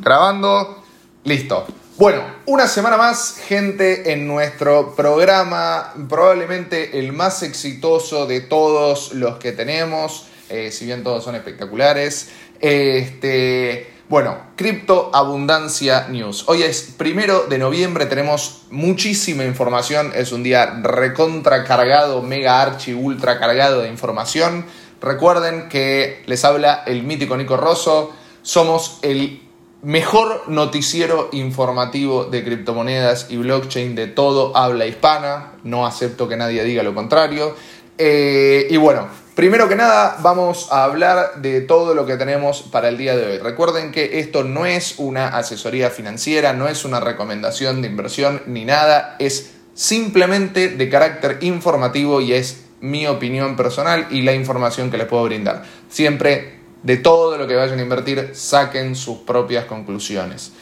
Grabando. Listo. Bueno, una semana más, gente, en nuestro programa, probablemente el más exitoso de todos los que tenemos, eh, si bien todos son espectaculares. Este, bueno, Cripto Abundancia News. Hoy es primero de noviembre, tenemos muchísima información, es un día recontra cargado, mega archi, ultra cargado de información. Recuerden que les habla el mítico Nico Rosso. Somos el mejor noticiero informativo de criptomonedas y blockchain de todo habla hispana. No acepto que nadie diga lo contrario. Eh, y bueno, primero que nada vamos a hablar de todo lo que tenemos para el día de hoy. Recuerden que esto no es una asesoría financiera, no es una recomendación de inversión ni nada. Es simplemente de carácter informativo y es mi opinión personal y la información que les puedo brindar. Siempre de todo lo que vayan a invertir, saquen sus propias conclusiones.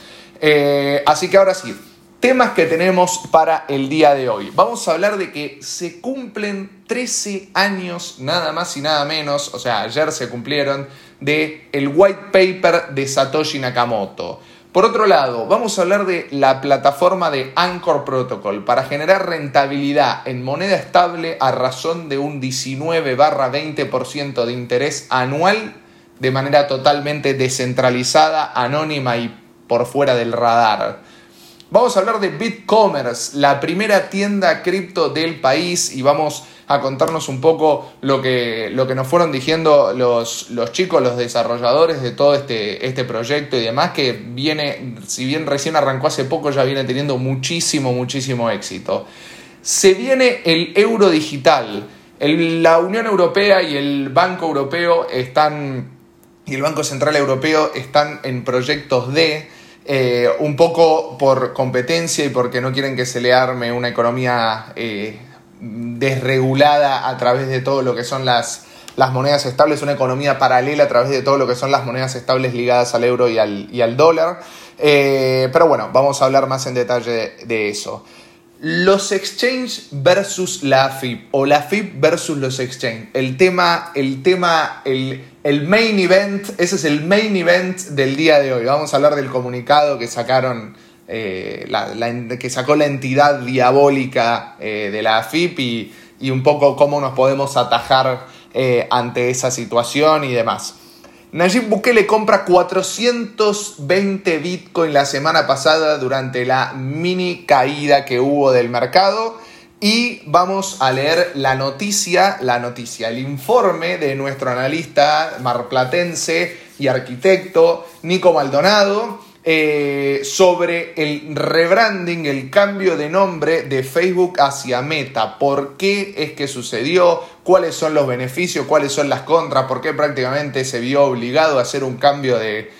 Eh, así que ahora sí, temas que tenemos para el día de hoy. Vamos a hablar de que se cumplen 13 años, nada más y nada menos, o sea, ayer se cumplieron, de el white paper de Satoshi Nakamoto. Por otro lado, vamos a hablar de la plataforma de Anchor Protocol para generar rentabilidad en moneda estable a razón de un 19 20% de interés anual de manera totalmente descentralizada, anónima y por fuera del radar. Vamos a hablar de BitCommerce, la primera tienda cripto del país y vamos a contarnos un poco lo que, lo que nos fueron diciendo los, los chicos, los desarrolladores de todo este, este proyecto y demás, que viene, si bien recién arrancó hace poco, ya viene teniendo muchísimo, muchísimo éxito. Se viene el euro digital. la Unión Europea y el Banco Europeo están, y el Banco Central Europeo están en proyectos de eh, un poco por competencia y porque no quieren que se le arme una economía eh, desregulada a través de todo lo que son las, las monedas estables, una economía paralela a través de todo lo que son las monedas estables ligadas al euro y al, y al dólar. Eh, pero bueno, vamos a hablar más en detalle de eso. Los exchange versus la AFIP o la AFIP versus los exchange. El tema, el tema, el, el, main event, ese es el main event del día de hoy. Vamos a hablar del comunicado que sacaron, eh, la, que sacó la entidad diabólica eh, de la AFIP y, y, un poco cómo nos podemos atajar eh, ante esa situación y demás. Nayib Bukele compra 420 Bitcoin la semana pasada durante la mini caída que hubo del mercado. Y vamos a leer la noticia, la noticia, el informe de nuestro analista marplatense y arquitecto Nico Maldonado, eh, sobre el rebranding, el cambio de nombre de Facebook hacia Meta. ¿Por qué es que sucedió? ¿Cuáles son los beneficios? ¿Cuáles son las contras? ¿Por qué prácticamente se vio obligado a hacer un cambio de,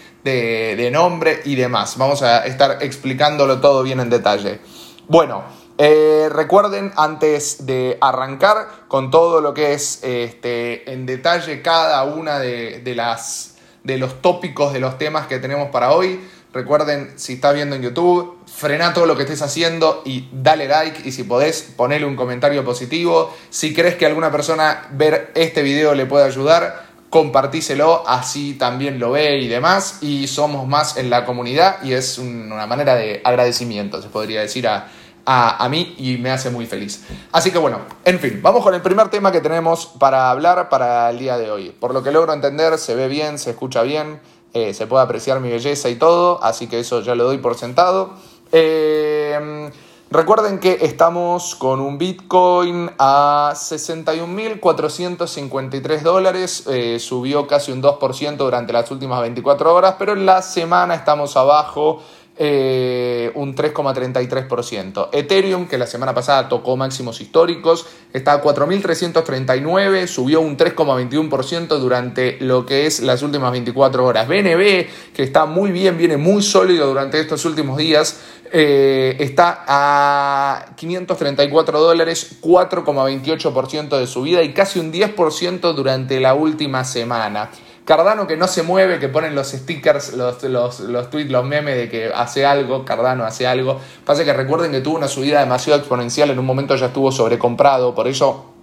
nombre y demás? Vamos a estar explicándolo todo bien en detalle. Bueno, eh, recuerden antes de arrancar con todo lo que es este, en detalle cada una de, las, de los tópicos de los temas que tenemos para hoy. Recuerden, si estás viendo en YouTube, frena todo lo que estés haciendo y dale like y si podés, ponele un comentario positivo. Si crees que alguna persona ver este video le puede ayudar, compartíselo, así también lo ve y demás. Y somos más en la comunidad y es una manera de agradecimiento, se podría decir a, a, mí y me hace muy feliz. Así que bueno, en fin, vamos con el primer tema que tenemos para hablar para el día de hoy. Por lo que logro entender, se ve bien, se escucha bien. Eh, se puede apreciar mi belleza y todo, así que eso ya lo doy por sentado. Eh, recuerden que estamos con un Bitcoin a 61.453 dólares, eh, subió casi un 2% durante las últimas 24 horas, pero en la semana estamos abajo eh, un 3,33%. Ethereum, que la semana pasada tocó máximos históricos, está a 4.339, subió un 3,21% durante lo que es las últimas 24 horas. BNB, que está muy bien, viene muy sólido durante estos últimos días, eh, está a 534 dólares, 4,28% de subida y casi un 10% durante la última semana. Cardano que no se mueve, que ponen los stickers, los, los, los tweets, los memes de que hace algo, Cardano hace algo. Pasa que recuerden que tuvo una subida demasiado exponencial, en un momento ya estuvo sobrecomprado, por eso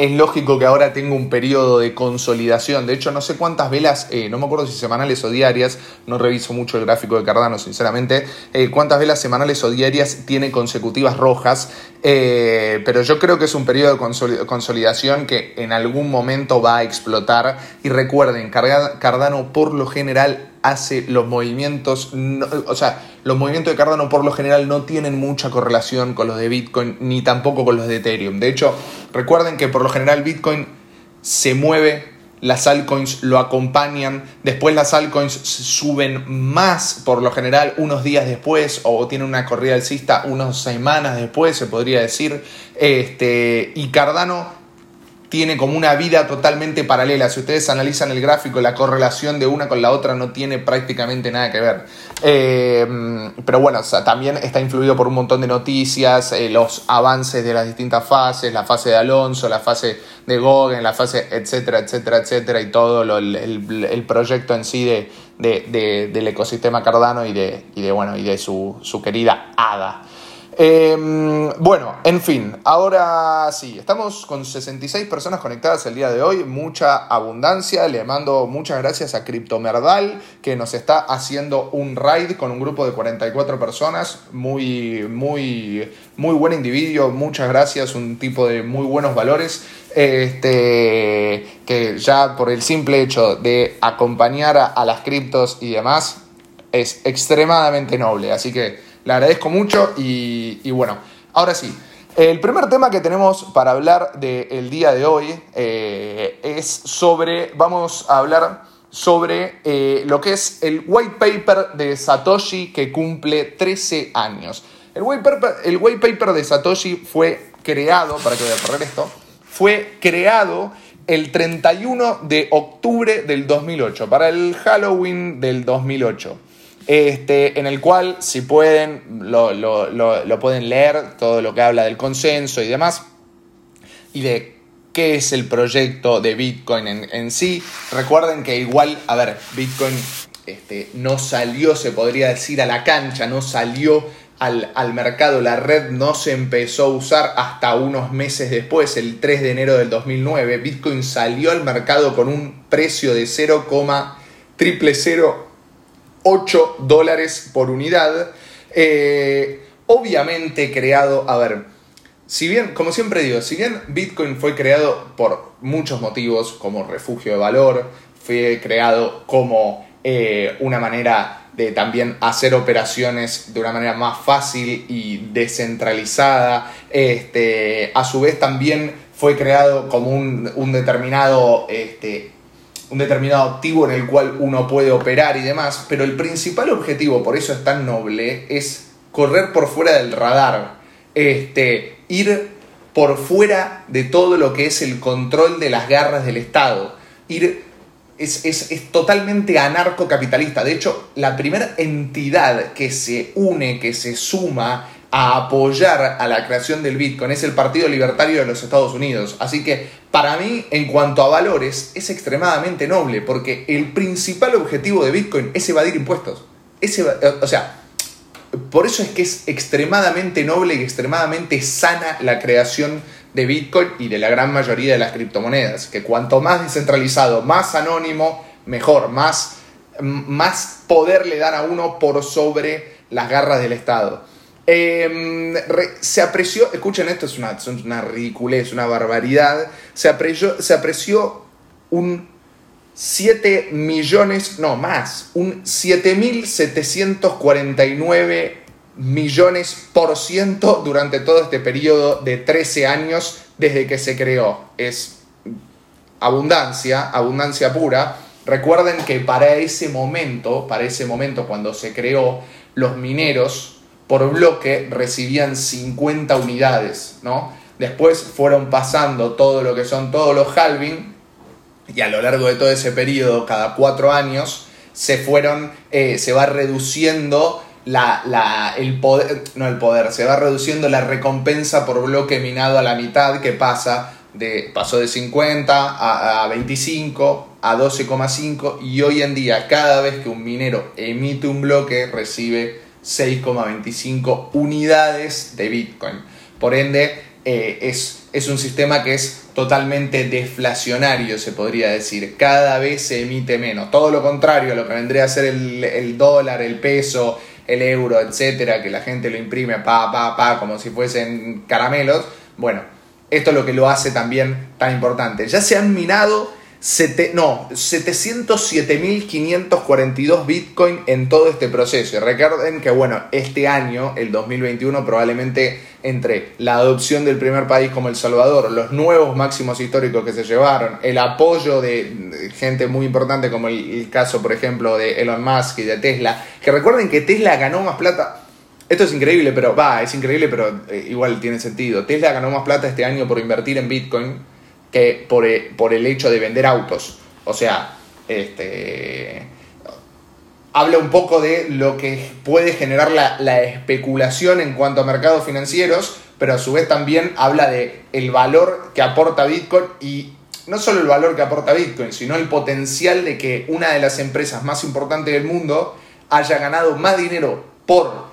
es lógico que ahora tenga un periodo de consolidación. De hecho, no sé cuántas velas, eh, no me acuerdo si semanales o diarias, no reviso mucho el gráfico de Cardano, sinceramente, eh, cuántas velas semanales o diarias tiene consecutivas rojas, eh, pero yo creo que es un periodo de consolidación que en algún momento va a explotar. Y recuerden, Cardano por lo general hace los movimientos, o sea, los movimientos de Cardano por lo general no tienen mucha correlación con los de Bitcoin ni tampoco con los de Ethereum. De hecho, recuerden que por lo general Bitcoin se mueve, las altcoins lo acompañan, después las altcoins suben más por lo general unos días después o tienen una corrida alcista unas semanas después, se podría decir. Este, y Cardano tiene como una vida totalmente paralela. Si ustedes analizan el gráfico, la correlación de una con la otra no tiene prácticamente nada que ver. Eh, pero bueno, también está influido por un montón de noticias, eh, los avances de las distintas fases, la fase de Alonso, la fase de Goguen, la fase, etcétera, etcétera, etcétera, y todo el, proyecto en sí de, del ecosistema Cardano y de, y de, bueno, y de su, su querida Ada. Em, bueno, en fin, ahora sí, estamos con 66 personas conectadas el día de hoy, mucha abundancia, le mando muchas gracias a Cryptomerdal que nos está haciendo un raid con un grupo de 44 personas, muy, muy, muy buen individuo, muchas gracias, un tipo de muy buenos valores, este, que ya por el simple hecho de acompañar a las criptos y demás es extremadamente noble, así que... Le agradezco mucho y, bueno, ahora sí. El primer tema que tenemos para hablar del día de hoy eh, es sobre, vamos a hablar sobre eh, lo que es el white paper de Satoshi que cumple 13 años. El white paper, el white paper de Satoshi fue creado, para que voy a correr esto, fue creado el 31 de octubre del 2008, para el Halloween del 2008 este, en el cual, si pueden, lo, pueden leer, todo lo que habla del consenso y demás, y de qué es el proyecto de Bitcoin en, sí. Recuerden que igual, a ver, Bitcoin este, no salió, se podría decir, a la cancha, no salió al, al, mercado, la red no se empezó a usar hasta unos meses después, el 3 de enero del 2009. Bitcoin salió al mercado con un precio de 0,000 8 dólares por unidad. Eh, obviamente creado, a ver, si bien, como siempre digo, si bien Bitcoin fue creado por muchos motivos, como refugio de valor, fue creado como eh, una manera de también hacer operaciones de una manera más fácil y descentralizada, este, a su vez también fue creado como un, un determinado este, un determinado activo en el cual uno puede operar y demás, pero el principal objetivo, por eso es tan noble, es correr por fuera del radar, este, ir por fuera de todo lo que es el control de las garras del Estado, ir es, es, es, totalmente anarcocapitalista. De hecho, la primera entidad que se une, que se suma a apoyar a la creación del Bitcoin es el Partido Libertario de los Estados Unidos. Así que para mí, en cuanto a valores, es extremadamente noble, porque el principal objetivo de Bitcoin es evadir impuestos. o sea, por eso es que es extremadamente noble y extremadamente sana la creación de Bitcoin y de la gran mayoría de las criptomonedas. Que cuanto más descentralizado, más anónimo, mejor, más, más poder le dan a uno por sobre las garras del Estado. Em, se apreció, escuchen esto, es una, una ridiculez, una barbaridad. Se se apreció un 7 millones, no más, un 7.749 millones por ciento durante todo este periodo de 13 años desde que se creó. Es abundancia, abundancia pura. Recuerden que para ese momento, para ese momento cuando se creó, los mineros por bloque recibían 50 unidades, ¿no? Después fueron pasando todo lo que son todos los halving y a lo largo de todo ese periodo, cada cuatro años, se fueron, eh, se va reduciendo la, el poder, no el poder, se va reduciendo la recompensa por bloque minado a la mitad que pasa de, pasó de 50 a, a 25 a 12,5 y hoy en día cada vez que un minero emite un bloque recibe 6,25 unidades de Bitcoin. Por ende, eh, es, es un sistema que es totalmente deflacionario, se podría decir. Cada vez se emite menos. Todo lo contrario a lo que vendría a ser el, el dólar, el peso, el euro, etcétera, que la gente lo imprime pa, pa, pa, como si fuesen caramelos. Bueno, esto es lo que lo hace también tan importante. Ya se han minado Sete, no, 707.542 Bitcoin en todo este proceso. Y recuerden que, bueno, este año, el 2021, probablemente entre la adopción del primer país como El Salvador, los nuevos máximos históricos que se llevaron, el apoyo de gente muy importante como el, caso, por ejemplo, de Elon Musk y de Tesla, que recuerden que Tesla ganó más plata. Esto es increíble, pero va, es increíble, pero eh, igual tiene sentido. Tesla ganó más plata este año por invertir en Bitcoin que por, e, por el hecho de vender autos. O sea, este, habla un poco de lo que puede generar la, especulación en cuanto a mercados financieros, pero a su vez también habla de el valor que aporta Bitcoin y no solo el valor que aporta Bitcoin, sino el potencial de que una de las empresas más importantes del mundo haya ganado más dinero por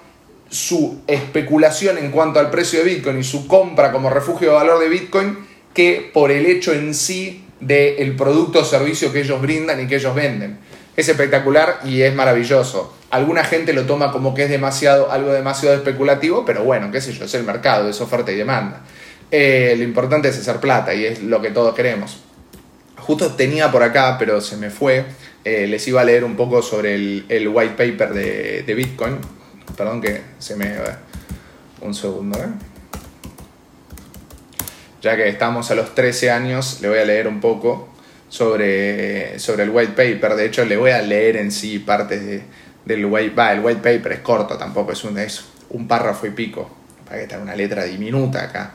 su especulación en cuanto al precio de Bitcoin y su compra como refugio de valor de Bitcoin que por el hecho en sí del producto o servicio que ellos brindan y que ellos venden. Es espectacular y es maravilloso. Alguna gente lo toma como que es demasiado, algo demasiado especulativo, pero bueno, qué sé yo, es el mercado, es oferta y demanda. Eh, lo importante es hacer plata y es lo que todos queremos. Justo tenía por acá, pero se me fue, eh, les iba a leer un poco sobre el, white paper de, de, Bitcoin. Perdón que se me... Un segundo, ¿eh? Ya que estamos a los 13 años, le voy a leer un poco sobre, sobre el white paper. De hecho, le voy a leer en sí partes de, del white, va, el white paper es corto tampoco, es un, es un párrafo y pico. Para que está una letra diminuta acá.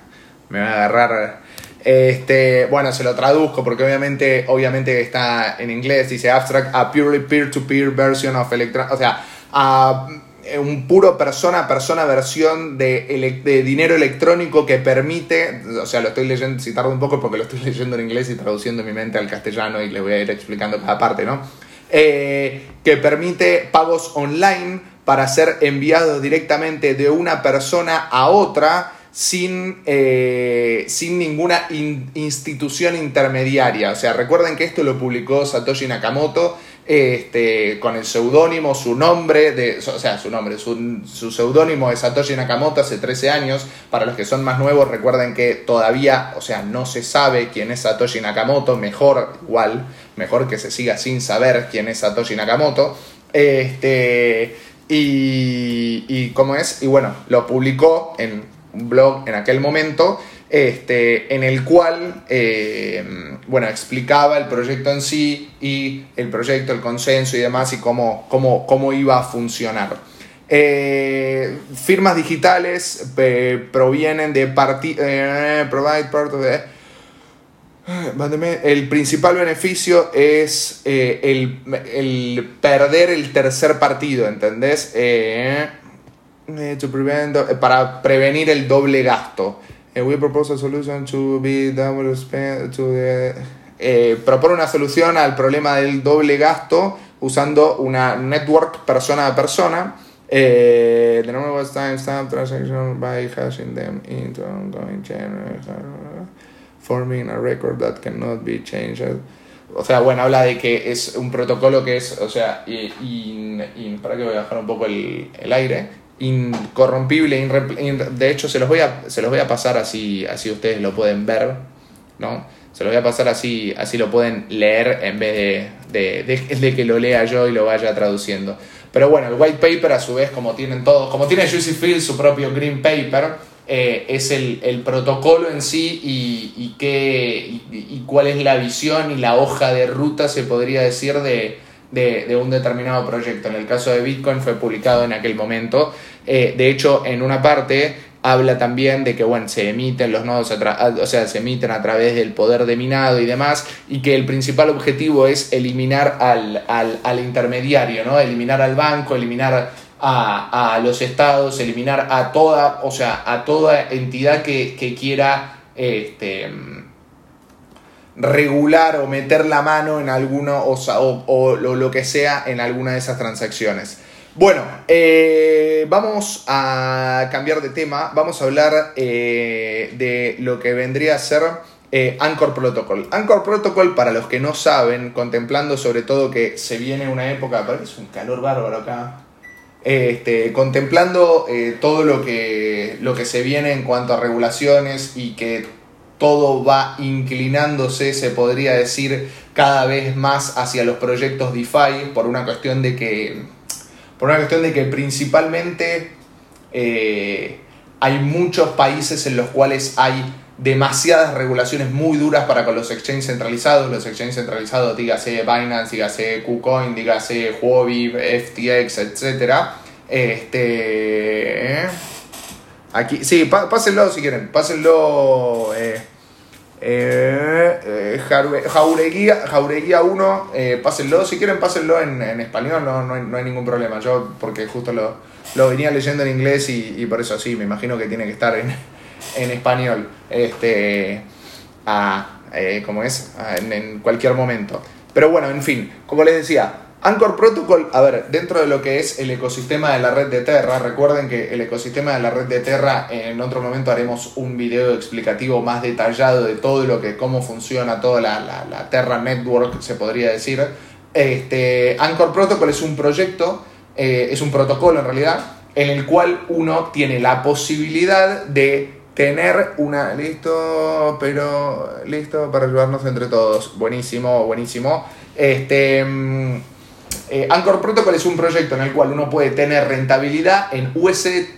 Me va a agarrar. Este, bueno, se lo traduzco porque obviamente, obviamente está en inglés. Dice abstract, a purely peer-to-peer version of electron. O sea, a un puro persona a persona versión de, de, dinero electrónico que permite, o sea, lo estoy leyendo, si un poco porque lo estoy leyendo en inglés y traduciendo mi mente al castellano y le voy a ir explicando cada parte, ¿no? Eh, que permite pagos online para ser enviados directamente de una persona a otra sin, eh, sin ninguna institución intermediaria. O sea, recuerden que esto lo publicó Satoshi Nakamoto este, con el seudónimo, su nombre, de, o sea, su nombre, su, su seudónimo de Satoshi Nakamoto hace 13 años. Para los que son más nuevos, recuerden que todavía, o sea, no se sabe quién es Satoshi Nakamoto, mejor, igual, mejor que se siga sin saber quién es Satoshi Nakamoto. Este, y, y cómo es, y bueno, lo publicó en un blog en aquel momento este, en el cual, eh, bueno, explicaba el proyecto en sí y el proyecto, el consenso y demás y cómo, cómo, cómo iba a funcionar. Eh, firmas digitales eh, provienen de provide el principal beneficio es el, el, perder el tercer partido, ¿entendés? para prevenir el doble gasto. We propose a solution to be double spend to the, eh, propone una solución al problema del doble gasto usando una network persona a persona. Eh, the number was timestamp transaction by hashing them into ongoing chain, forming a record that cannot be changed. O sea, bueno, habla de que es un protocolo que es, o sea, y, y, para que voy a bajar un poco el, el aire incorrompible, de hecho se los voy a, se los voy a pasar así, así ustedes lo pueden ver, ¿no? Se los voy a pasar así, así lo pueden leer en vez de, de, que lo lea yo y lo vaya traduciendo. Pero bueno, el white paper a su vez, como tienen todos, como tiene Juicy Field su propio green paper, eh, es el, el, protocolo en sí y, qué, y, cuál es la visión y la hoja de ruta, se podría decir, de, de, un determinado proyecto. En el caso de Bitcoin fue publicado en aquel momento. Eh, de hecho, en una parte habla también de que bueno, se emiten los nodos, o sea, se emiten a través del poder de minado y demás, y que el principal objetivo es eliminar al, al, intermediario, ¿no? Eliminar al banco, eliminar a, a, los estados, eliminar a toda, o sea, a toda entidad que, que quiera este, regular o meter la mano en alguno o, o, lo que sea en alguna de esas transacciones. Bueno, eh, vamos a cambiar de tema. Vamos a hablar eh, de lo que vendría a ser eh, Anchor Protocol. Anchor Protocol, para los que no saben, contemplando sobre todo que se viene una época, parece es un calor bárbaro acá. Este, contemplando todo lo que, lo que se viene en cuanto a regulaciones y que todo va inclinándose, se podría decir, cada vez más hacia los proyectos DeFi por una cuestión de que por una cuestión de que principalmente eh, hay muchos países en los cuales hay demasiadas regulaciones muy duras para con los exchanges centralizados. Los exchanges centralizados, dígase Binance, dígase KuCoin, dígase Huobi, FTX, etc. Este, ¿eh? Aquí, sí, pásenlo si quieren, pásenlo. Eh, eh, eh Jaureguía, Jaureguía 1, eh, pásenlo, si quieren pásenlo en, español, no, no, hay, ningún problema. Yo, porque justo lo, lo venía leyendo en inglés y, por eso sí, me imagino que tiene que estar en, en español. Este, a, eh, como es, en cualquier momento. Pero bueno, en fin, como les decía, Anchor Protocol, a ver, dentro de lo que es el ecosistema de la red de Terra, recuerden que el ecosistema de la red de Terra, en otro momento haremos un video explicativo más detallado de todo lo que, cómo funciona toda la, Terra Network, se podría decir. Este, Anchor Protocol es un proyecto, eh, es un protocolo en realidad, en el cual uno tiene la posibilidad de tener una. Listo, pero. Listo para ayudarnos entre todos. Buenísimo, buenísimo. Este. Eh, Anchor Protocol es un proyecto en el cual uno puede tener rentabilidad en UST,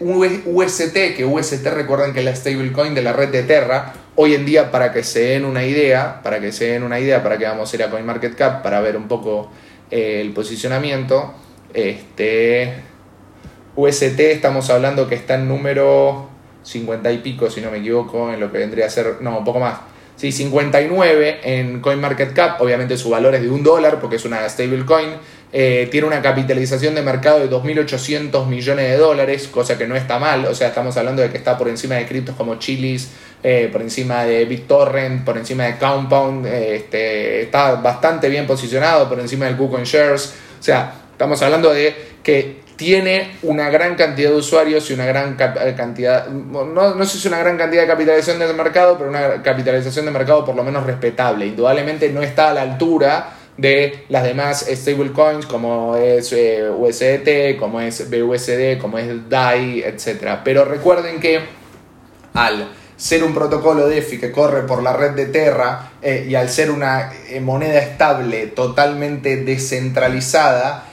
que UST recuerden que es la stablecoin de la red de Terra. Hoy en día, para que se den una idea, para que se den una idea, para que vamos a ir a CoinMarketCap para ver un poco eh, el posicionamiento. Este, UST estamos hablando que está en número 50 y pico, si no me equivoco, en lo que vendría a ser, no, un poco más. Sí, 59 en CoinMarketCap, obviamente su valor es de un dólar porque es una stablecoin eh, tiene una capitalización de mercado de 2.800 millones de dólares, cosa que no está mal, o sea, estamos hablando de que está por encima de criptos como Chilis, eh, por encima de BitTorrent, por encima de Compound, eh, este, está bastante bien posicionado, por encima del KuCoin Shares, o sea, estamos hablando de que tiene una gran cantidad de usuarios y una gran cantidad, no, no sé si una gran cantidad de capitalización de mercado, pero una capitalización de mercado por lo menos respetable. Indudablemente no está a la altura de las demás stablecoins como es eh, USDT, como es BUSD, como es DAI, etc. Pero recuerden que al ser un protocolo DeFi que corre por la red de Terra eh, y al ser una eh, moneda estable totalmente descentralizada,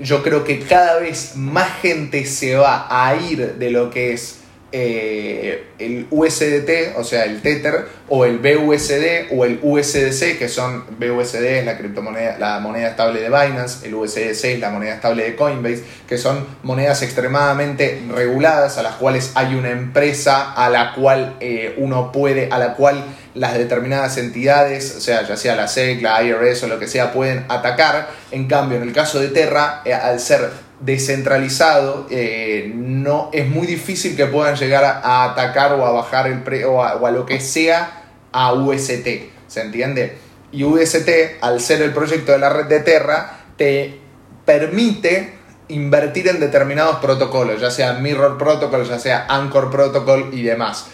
yo creo que cada vez más gente se va a ir de lo que es eh, el USDT, o sea, el Tether, o el BUSD o el USDC, que son BUSD la criptomoneda, la moneda estable de Binance, el USDC es la moneda estable de Coinbase, que son monedas extremadamente reguladas, a las cuales hay una empresa a la cual eh, uno puede, a la cual las determinadas entidades, o sea, ya sea la SEC, la IRS o lo que sea, pueden atacar. En cambio, en el caso de Terra, eh, al ser descentralizado, eh, no, es muy difícil que puedan llegar a, atacar o a bajar el pre, o, a, lo que sea a UST. ¿Se entiende? Y UST, al ser el proyecto de la red de Terra, te permite invertir en determinados protocolos, ya sea Mirror Protocol, ya sea Anchor Protocol y demás.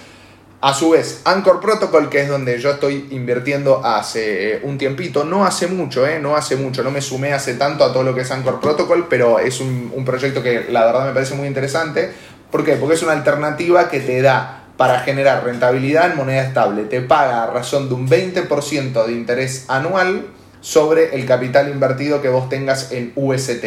A su vez, Anchor Protocol, que es donde yo estoy invirtiendo hace eh, un tiempito, no hace mucho, eh, no hace mucho, no me sumé hace tanto a todo lo que es Anchor Protocol, pero es un, un proyecto que la verdad me parece muy interesante. ¿Por qué? Porque es una alternativa que te da para generar rentabilidad en moneda estable. Te paga a razón de un 20% de interés anual sobre el capital invertido que vos tengas en UST.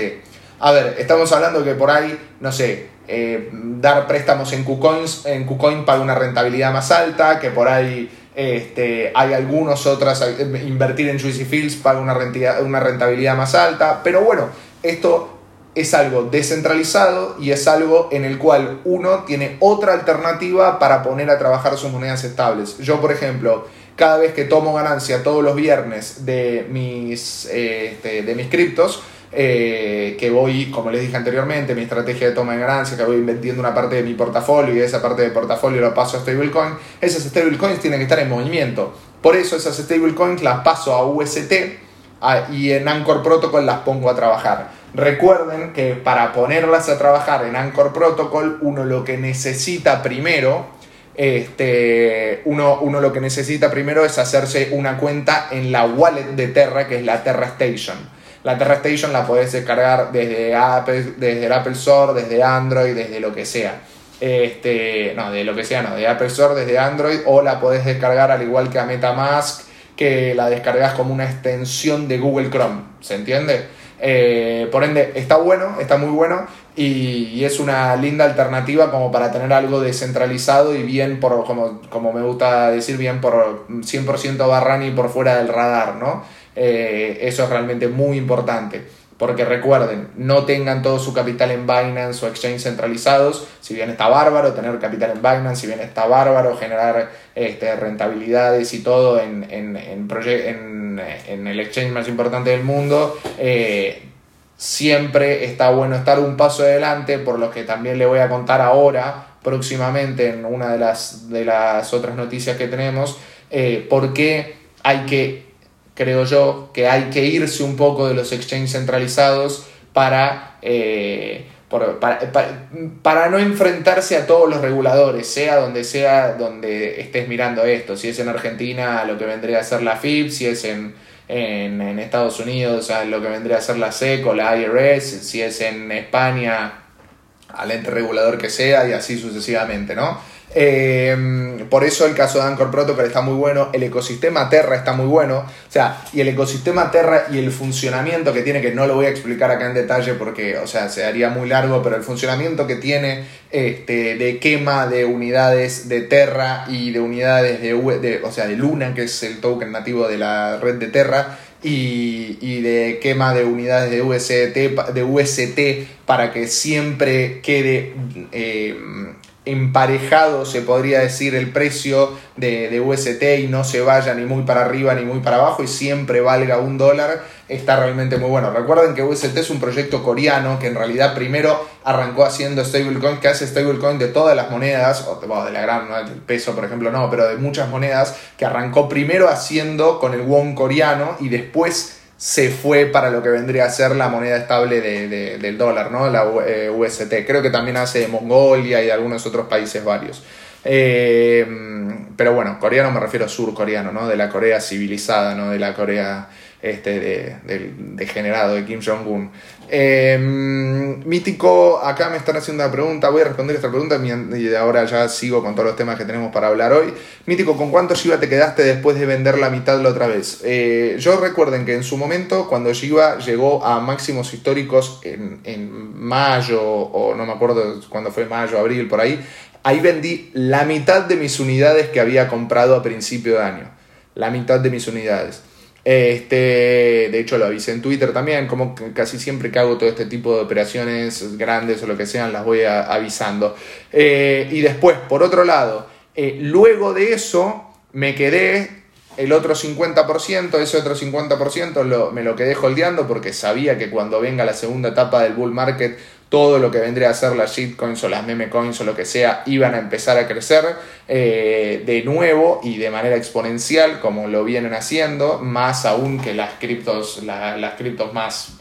A ver, estamos hablando que por ahí, no sé, eh, dar préstamos en KuCoins, en KuCoin paga una rentabilidad más alta, que por ahí este, hay algunos otras, eh, invertir en Juicy Fields paga una rentabilidad, una rentabilidad más alta, pero bueno, esto es algo descentralizado y es algo en el cual uno tiene otra alternativa para poner a trabajar sus monedas estables. Yo, por ejemplo, cada vez que tomo ganancia todos los viernes de mis, eh, este, de mis criptos, eh, que voy, como les dije anteriormente, mi estrategia de toma de ganancia, que voy vendiendo una parte de mi portafolio y esa parte de portafolio lo paso a stablecoin, esas stablecoins tienen que estar en movimiento. Por eso esas stablecoins las paso a UST y en Anchor Protocol las pongo a trabajar. Recuerden que para ponerlas a trabajar en Anchor Protocol, uno lo que necesita primero, este, uno, uno lo que necesita primero es hacerse una cuenta en la wallet de Terra, que es la Terra Station. La Terra Station la podés descargar desde Apple, desde el Apple Store, desde Android, desde lo que sea. Este, no, de lo que sea, no, de Apple Store, desde Android, o la podés descargar al igual que a MetaMask, que la descargas como una extensión de Google Chrome. ¿Se entiende? Eh, por ende, está bueno, está muy bueno y, es una linda alternativa como para tener algo descentralizado y bien por, como, como me gusta decir, bien por 100% barrani por fuera del radar, ¿no? Eh, eso es realmente muy importante. Porque recuerden, no tengan todo su capital en Binance o exchange centralizados. Si bien está bárbaro tener capital en Binance, si bien está bárbaro generar este, rentabilidades y todo en, el exchange más importante del mundo, eh, siempre está bueno estar un paso adelante, por lo que también le voy a contar ahora, próximamente, en una de las, de las otras noticias que tenemos, eh, por qué hay que creo yo, que hay que irse un poco de los exchanges centralizados para, eh, para, no enfrentarse a todos los reguladores, sea donde sea donde estés mirando esto. Si es en Argentina, lo que vendría a ser la FIP, si es en, en, en Estados Unidos, a lo que vendría a ser la SEC o la IRS, si es en España, al ente regulador que sea, y así sucesivamente, ¿no? Eh, por eso el caso de Anchor Protocol está muy bueno, el ecosistema Terra está muy bueno, o sea, y el ecosistema Terra y el funcionamiento que tiene, que no lo voy a explicar acá en detalle porque, o sea, se haría muy largo, pero el funcionamiento que tiene este, de quema de unidades de Terra y de unidades de, de, o sea, de Luna, que es el token nativo de la red de Terra, y, y, de quema de unidades de UST, de UST para que siempre quede eh, emparejado, se podría decir, el precio de, de, UST y no se vaya ni muy para arriba ni muy para abajo y siempre valga un dólar, está realmente muy bueno. Recuerden que UST es un proyecto coreano que en realidad primero arrancó haciendo stablecoin, que hace stablecoin de todas las monedas, o de la gran, ¿no? peso por ejemplo no, pero de muchas monedas, que arrancó primero haciendo con el won coreano y después se fue para lo que vendría a ser la moneda estable de, del dólar, ¿no? La UST. Eh, Creo que también hace de Mongolia y de algunos otros países varios. Eh, pero bueno, coreano me refiero a surcoreano, ¿no? De la Corea civilizada, ¿no? De la Corea este, de, degenerado de Kim Jong-un. Em, mítico, acá me están haciendo una pregunta, voy a responder esta pregunta y ahora ya sigo con todos los temas que tenemos para hablar hoy. Mítico, ¿con cuánto Shiba te quedaste después de vender la mitad la otra vez? Eh, yo recuerden que en su momento, cuando Shiba llegó a máximos históricos en, en mayo, o no me acuerdo cuándo fue mayo, abril, por ahí, ahí vendí la mitad de mis unidades que había comprado a principio de año. La mitad de mis unidades. Este, de hecho lo avisé en Twitter también, como casi siempre que hago todo este tipo de operaciones grandes o lo que sean, las voy avisando. Eh, y después, por otro lado, eh, luego de eso me quedé el otro 50%, ese otro 50% lo, me lo quedé holdeando porque sabía que cuando venga la segunda etapa del bull market todo lo que vendría a ser las shitcoins o las meme coins o lo que sea iban a empezar a crecer eh, de nuevo y de manera exponencial como lo vienen haciendo, más aún que las criptos, las criptos más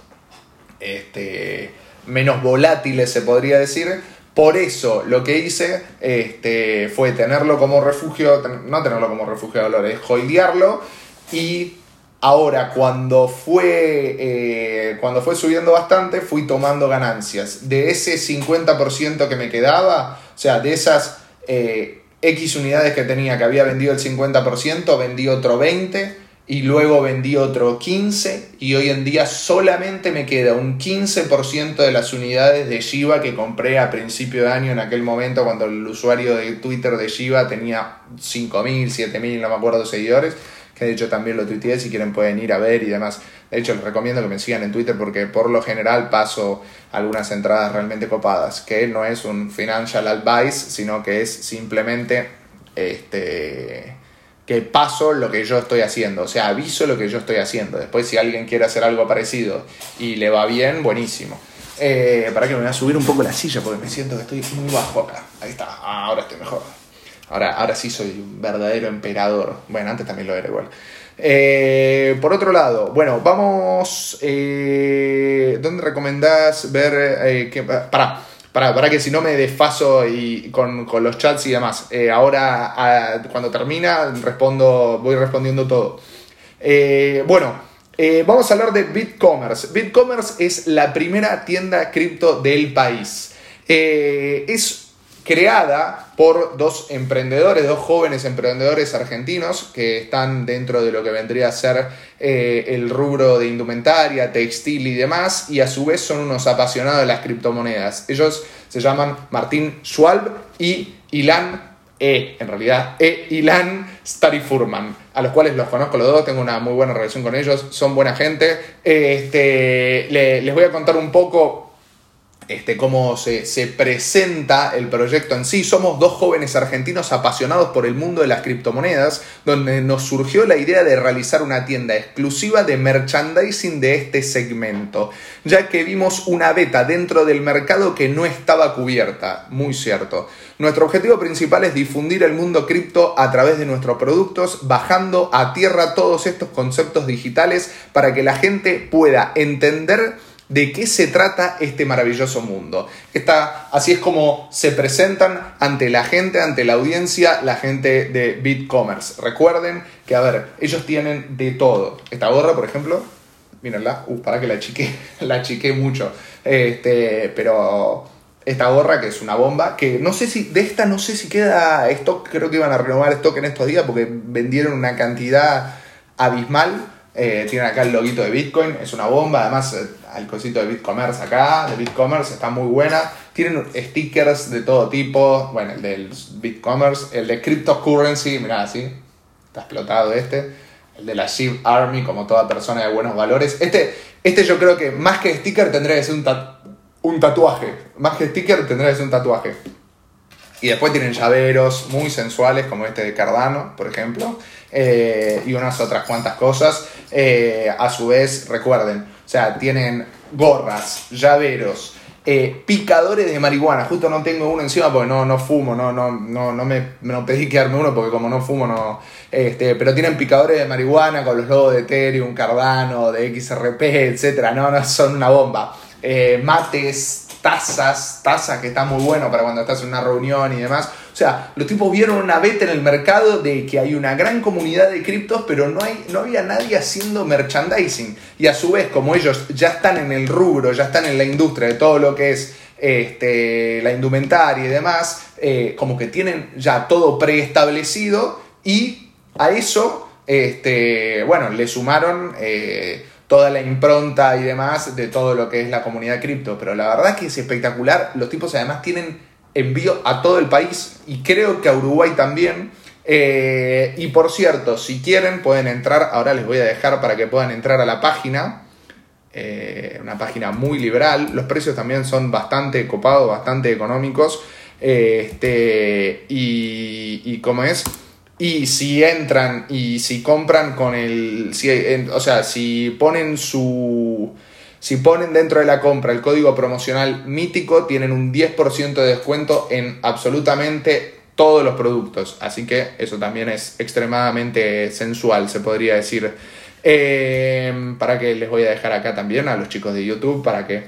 este, menos volátiles se podría decir. Por eso lo que hice este, fue tenerlo como refugio, no tenerlo como refugio de valores, holdearlo y Ahora, cuando fue, eh, cuando fue subiendo bastante, fui tomando ganancias. De ese 50% que me quedaba, o sea, de esas eh, X unidades que tenía, que había vendido el 50%, vendí otro 20% y luego vendí otro 15% y hoy en día solamente me queda un 15% de las unidades de Shiba que compré a principio de año en aquel momento cuando el usuario de Twitter de Shiba tenía 5.000, 7.000, no me acuerdo, seguidores que de hecho también lo tuiteé, si quieren pueden ir a ver y demás. De hecho, les recomiendo que me sigan en Twitter porque por lo general paso algunas entradas realmente copadas, que no es un financial advice, sino que es simplemente este que paso lo que yo estoy haciendo, o sea, aviso lo que yo estoy haciendo. Después, si alguien quiere hacer algo parecido y le va bien, buenísimo. Eh, para que me voy a subir un poco la silla porque me siento que estoy muy bajo acá. Ahí está, ahora estoy mejor. Ahora, ahora sí soy un verdadero emperador. Bueno, antes también lo era igual. Eh, por otro lado, bueno, vamos. Eh, ¿Dónde recomendás ver? Eh, que, para, para, para que si no me desfaso y con, los chats y demás. ahora, cuando termina, respondo, voy respondiendo todo. bueno, vamos a hablar de BitCommerce. BitCommerce es la primera tienda cripto del país. es creada por dos emprendedores, dos jóvenes emprendedores argentinos que están dentro de lo que vendría a ser eh, el rubro de indumentaria, textil y demás, y a su vez son unos apasionados de las criptomonedas. Ellos se llaman Martín Schwalb y Ilan E, en realidad, E. Ilan Starifurman, a los cuales los conozco los dos, tengo una muy buena relación con ellos, son buena gente. Este, les voy a contar un poco este, cómo se, presenta el proyecto en sí. Somos dos jóvenes argentinos apasionados por el mundo de las criptomonedas, donde nos surgió la idea de realizar una tienda exclusiva de merchandising de este segmento, ya que vimos una beta dentro del mercado que no estaba cubierta, muy cierto. Nuestro objetivo principal es difundir el mundo cripto a través de nuestros productos, bajando a tierra todos estos conceptos digitales para que la gente pueda entender de qué se trata este maravilloso mundo. así es como se presentan ante la gente, ante la audiencia, la gente de BitCommerce. Recuerden que, a ver, ellos tienen de todo. Esta gorra, por ejemplo, mírenla, uh, para que la chique, la chique mucho. Este, pero esta gorra que es una bomba, que no sé si, de esta no sé si queda stock, creo que iban a renovar stock en estos días porque vendieron una cantidad abismal. Eh, tienen acá el loguito de Bitcoin, es una bomba, además eh, al cosito de BitCommerce acá, de BitCommerce, está muy buena. Tienen stickers de todo tipo, bueno, el del BitCommerce, el de Cryptocurrency, mirá así, está explotado este. El de la Shiv Army, como toda persona de buenos valores. Este, este yo creo que más que sticker tendría que ser un, un tatuaje. Más que sticker tendría que ser un tatuaje. Y después tienen llaveros muy sensuales, como este de Cardano, por ejemplo. Eh, y unas otras cuantas cosas. Eh, a su vez, recuerden, o sea, tienen gorras, llaveros, eh, picadores de marihuana. Justo no tengo uno encima porque no, no fumo, no, no, no, no me, no pedí quedarme uno porque como no fumo, no. Este, pero tienen picadores de marihuana con los logos de Ethereum, Cardano, de XRP, etc. No, no, son una bomba. mates, tazas, tazas que está muy bueno para cuando estás en una reunión y demás. O sea, los tipos vieron una beta en el mercado de que hay una gran comunidad de criptos, pero no, hay, no había nadie haciendo merchandising. Y a su vez, como ellos ya están en el rubro, ya están en la industria de todo lo que es este, la indumentaria y demás, eh, como que tienen ya todo preestablecido y a eso, este, bueno, le sumaron... Eh, toda la impronta y demás de todo lo que es la comunidad cripto. Pero la verdad que es espectacular. Los tipos además tienen envío a todo el país y creo que a Uruguay también. Eh, y por cierto, si quieren pueden entrar, ahora les voy a dejar para que puedan entrar a la página. Eh, una página muy liberal. Los precios también son bastante copados, bastante económicos. Eh, este, y, y como es, y si entran y si compran con el. Si, o sea, si ponen su. Si ponen dentro de la compra el código promocional mítico, tienen un 10% de descuento en absolutamente todos los productos. Así que eso también es extremadamente sensual, se podría decir. Eh, para que les voy a dejar acá también a los chicos de YouTube para que,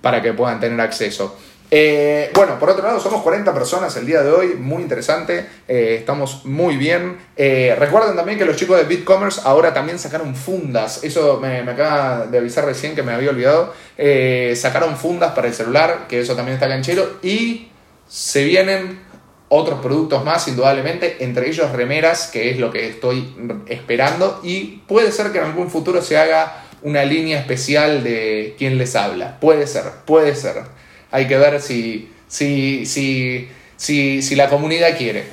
para que puedan tener acceso. Eh, bueno, por otro lado, somos 40 personas el día de hoy, muy interesante, eh, estamos muy bien. Eh, recuerden también que los chicos de BitCommerce ahora también sacaron fundas, eso me, acaba de avisar recién que me había olvidado. sacaron fundas para el celular, que eso también está canchero, y se vienen otros productos más, indudablemente, entre ellos remeras, que es lo que estoy esperando, y puede ser que en algún futuro se haga una línea especial de quién les habla, puede ser, puede ser. Hay que ver si, si, si, si, si la comunidad quiere.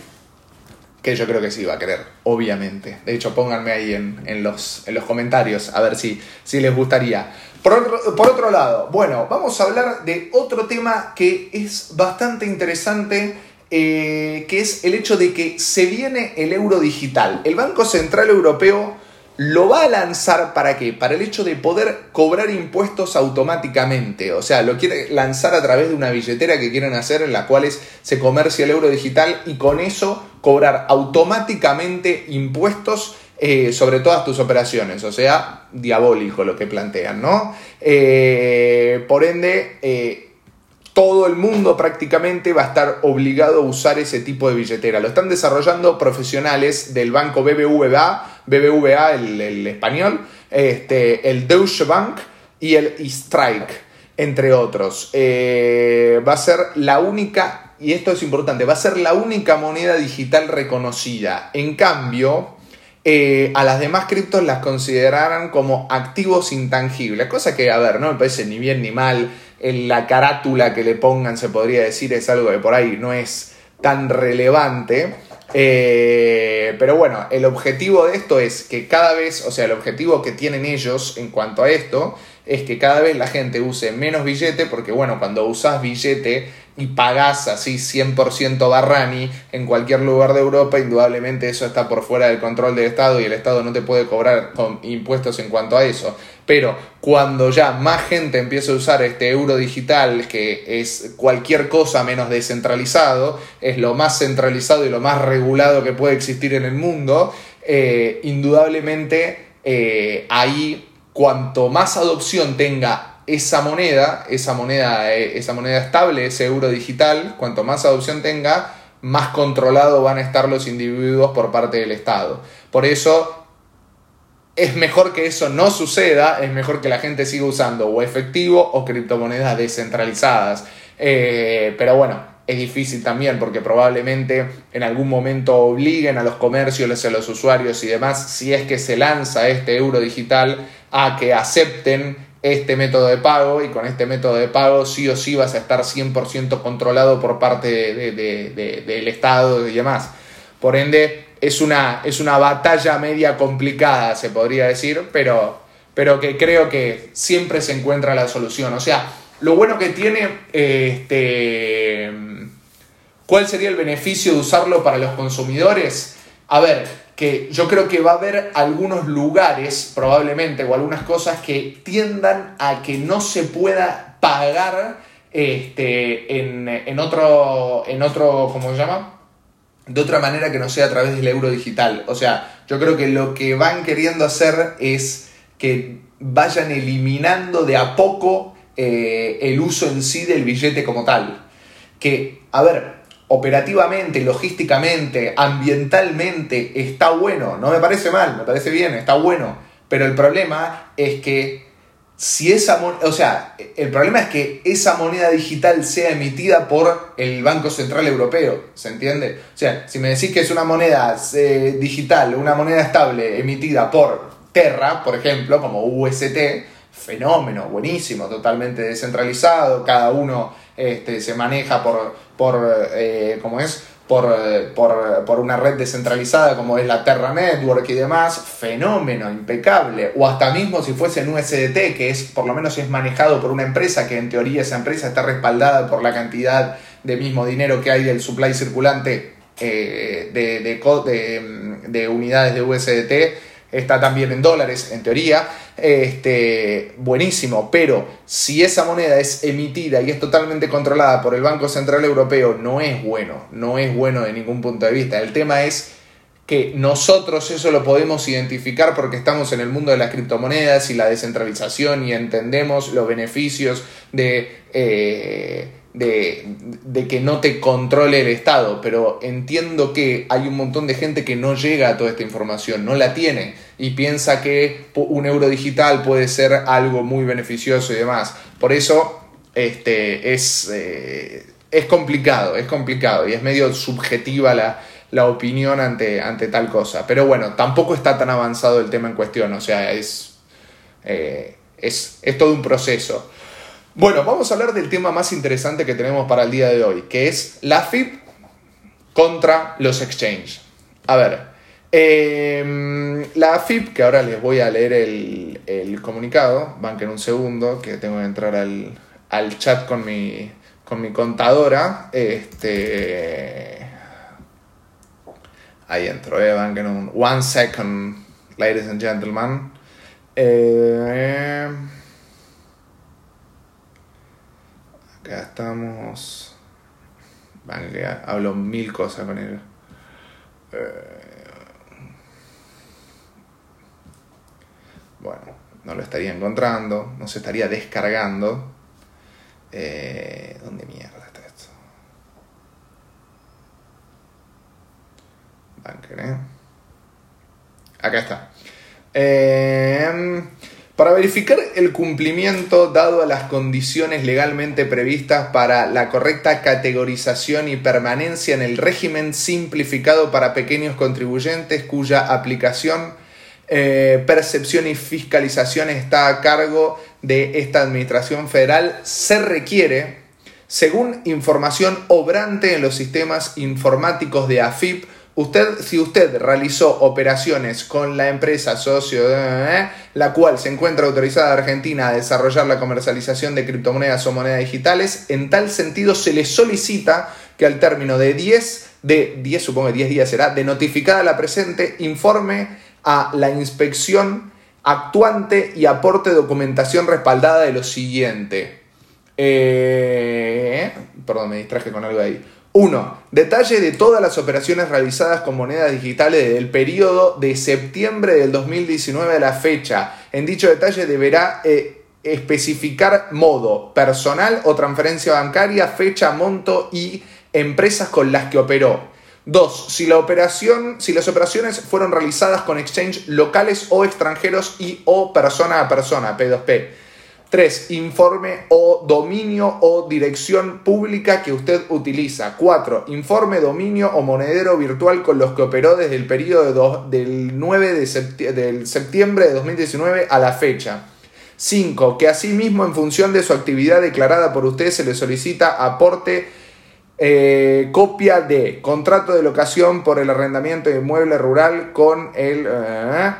Que yo creo que sí va a querer, obviamente. De hecho, pónganme ahí en, los, en los comentarios a ver si, si les gustaría. Por otro, por otro lado, bueno, vamos a hablar de otro tema que es bastante interesante. Eh, que es el hecho de que se viene el euro digital. El Banco Central Europeo lo va a lanzar para qué? Para el hecho de poder cobrar impuestos automáticamente. O sea, lo quiere lanzar a través de una billetera que quieren hacer en la cual se comercia el euro digital y con eso cobrar automáticamente impuestos eh, sobre todas tus operaciones, o sea, diabólico lo que plantean, ¿no? Eh, por ende, eh, todo el mundo prácticamente va a estar obligado a usar ese tipo de billetera. Lo están desarrollando profesionales del banco BBVA, BBVA el, español, este, el Deutsche Bank y el Strike, entre otros. va a ser la única y esto es importante, va a ser la única moneda digital reconocida. En cambio, eh, a las demás criptos las considerarán como activos intangibles, cosa que, a ver, no me parece ni bien ni mal. En la carátula que le pongan, se podría decir, es algo que por ahí no es tan relevante. Eh, pero bueno, el objetivo de esto es que cada vez, o sea, el objetivo que tienen ellos en cuanto a esto es que cada vez la gente use menos billete, porque bueno, cuando usas billete y pagás así 100% Barrani en cualquier lugar de Europa, indudablemente eso está por fuera del control del Estado y el Estado no te puede cobrar impuestos en cuanto a eso. Pero cuando ya más gente empieza a usar este euro digital, que es cualquier cosa menos descentralizado, es lo más centralizado y lo más regulado que puede existir en el mundo, eh, indudablemente eh, ahí cuanto más adopción tenga esa moneda, esa moneda, eh, esa moneda estable, ese euro digital, cuanto más adopción tenga, más controlado van a estar los individuos por parte del Estado. Por eso es mejor que eso no suceda, es mejor que la gente siga usando o efectivo o criptomonedas descentralizadas. Eh, pero bueno, es difícil también porque probablemente en algún momento obliguen a los comercios, a los usuarios y demás, si es que se lanza este euro digital, a que acepten este método de pago y con este método de pago sí o sí vas a estar 100% controlado por parte del Estado y demás. Por ende, es una, es una batalla media complicada, se podría decir, pero, pero que creo que siempre se encuentra la solución. O sea, lo bueno que tiene, este, ¿cuál sería el beneficio de usarlo para los consumidores? A ver, que yo creo que va a haber algunos lugares, probablemente, o algunas cosas que tiendan a que no se pueda pagar este, en, otro, en otro, ¿cómo se llama? De otra manera que no sea a través del euro digital. O sea, yo creo que lo que van queriendo hacer es que vayan eliminando de a poco eh, el uso en sí del billete como tal. Que, a ver, operativamente, logísticamente, ambientalmente, está bueno. No me parece mal, me parece bien, está bueno. Pero el problema es que si esa moneda, o sea, el problema es que esa moneda digital sea emitida por el Banco Central Europeo, ¿se entiende? O sea, si me decís que es una moneda eh, digital, una moneda estable emitida por Terra, por ejemplo, como UST, fenómeno, buenísimo, totalmente descentralizado, cada uno este, se maneja por, por eh, ¿cómo es? Por, por, una red descentralizada como es la Terra Network y demás, fenómeno, impecable. O hasta mismo si fuese en USDT, que es por lo menos es manejado por una empresa que en teoría esa empresa está respaldada por la cantidad de mismo dinero que hay del supply circulante eh, de, de, de unidades de USDT está también en dólares, en teoría, este, buenísimo, pero si esa moneda es emitida y es totalmente controlada por el Banco Central Europeo, no es bueno, no es bueno de ningún punto de vista. El tema es que nosotros eso lo podemos identificar porque estamos en el mundo de las criptomonedas y la descentralización y entendemos los beneficios de... Eh, de, que no te controle el Estado, pero entiendo que hay un montón de gente que no llega a toda esta información, no la tiene y piensa que un euro digital puede ser algo muy beneficioso y demás. Por eso este, es, eh, es complicado, es complicado y es medio subjetiva la, opinión ante, ante tal cosa. Pero bueno, tampoco está tan avanzado el tema en cuestión, o sea, es, eh, es, es todo un proceso. Bueno, vamos a hablar del tema más interesante que tenemos para el día de hoy, que es la FIP contra los exchanges. A ver, em, la FIP, que ahora les voy a leer el, comunicado, banquen un segundo, que tengo que entrar al, chat con mi, con mi contadora. Este, ahí entro, eh, banquen un one second, ladies and gentlemen. Eh, Acá estamos. Van, que hablo mil cosas con él. Eh, no lo estaría encontrando, no se estaría descargando. Eh, ¿Dónde mierda está esto? Banker, ¿eh? Acá está. Eh, para verificar el cumplimiento dado a las condiciones legalmente previstas para la correcta categorización y permanencia en el régimen simplificado para pequeños contribuyentes cuya aplicación, eh, percepción y fiscalización está a cargo de esta Administración Federal, se requiere, según información obrante en los sistemas informáticos de AFIP, Usted, si usted realizó operaciones con la empresa socio, eh, la cual se encuentra autorizada en Argentina a desarrollar la comercialización de criptomonedas o monedas digitales, en tal sentido se le solicita que al término de 10, de 10 supongo 10 días será, de notificada la presente, informe a la inspección actuante y aporte documentación respaldada de lo siguiente. Eh, perdón, me distraje con algo ahí. 1. Detalle de todas las operaciones realizadas con monedas digitales del periodo de septiembre del 2019 a la fecha. En dicho detalle deberá eh, especificar modo, personal o transferencia bancaria, fecha, monto y empresas con las que operó. 2. Si, si las operaciones fueron realizadas con exchange locales o extranjeros y o persona a persona, P2P. 3. Informe o dominio o dirección pública que usted utiliza. 4. Informe, dominio o monedero virtual con los que operó desde el periodo del 9 de del septiembre de 2019 a la fecha. 5. Que asimismo, en función de su actividad declarada por usted, se le solicita aporte eh, copia de contrato de locación por el arrendamiento de inmueble rural con el... Eh,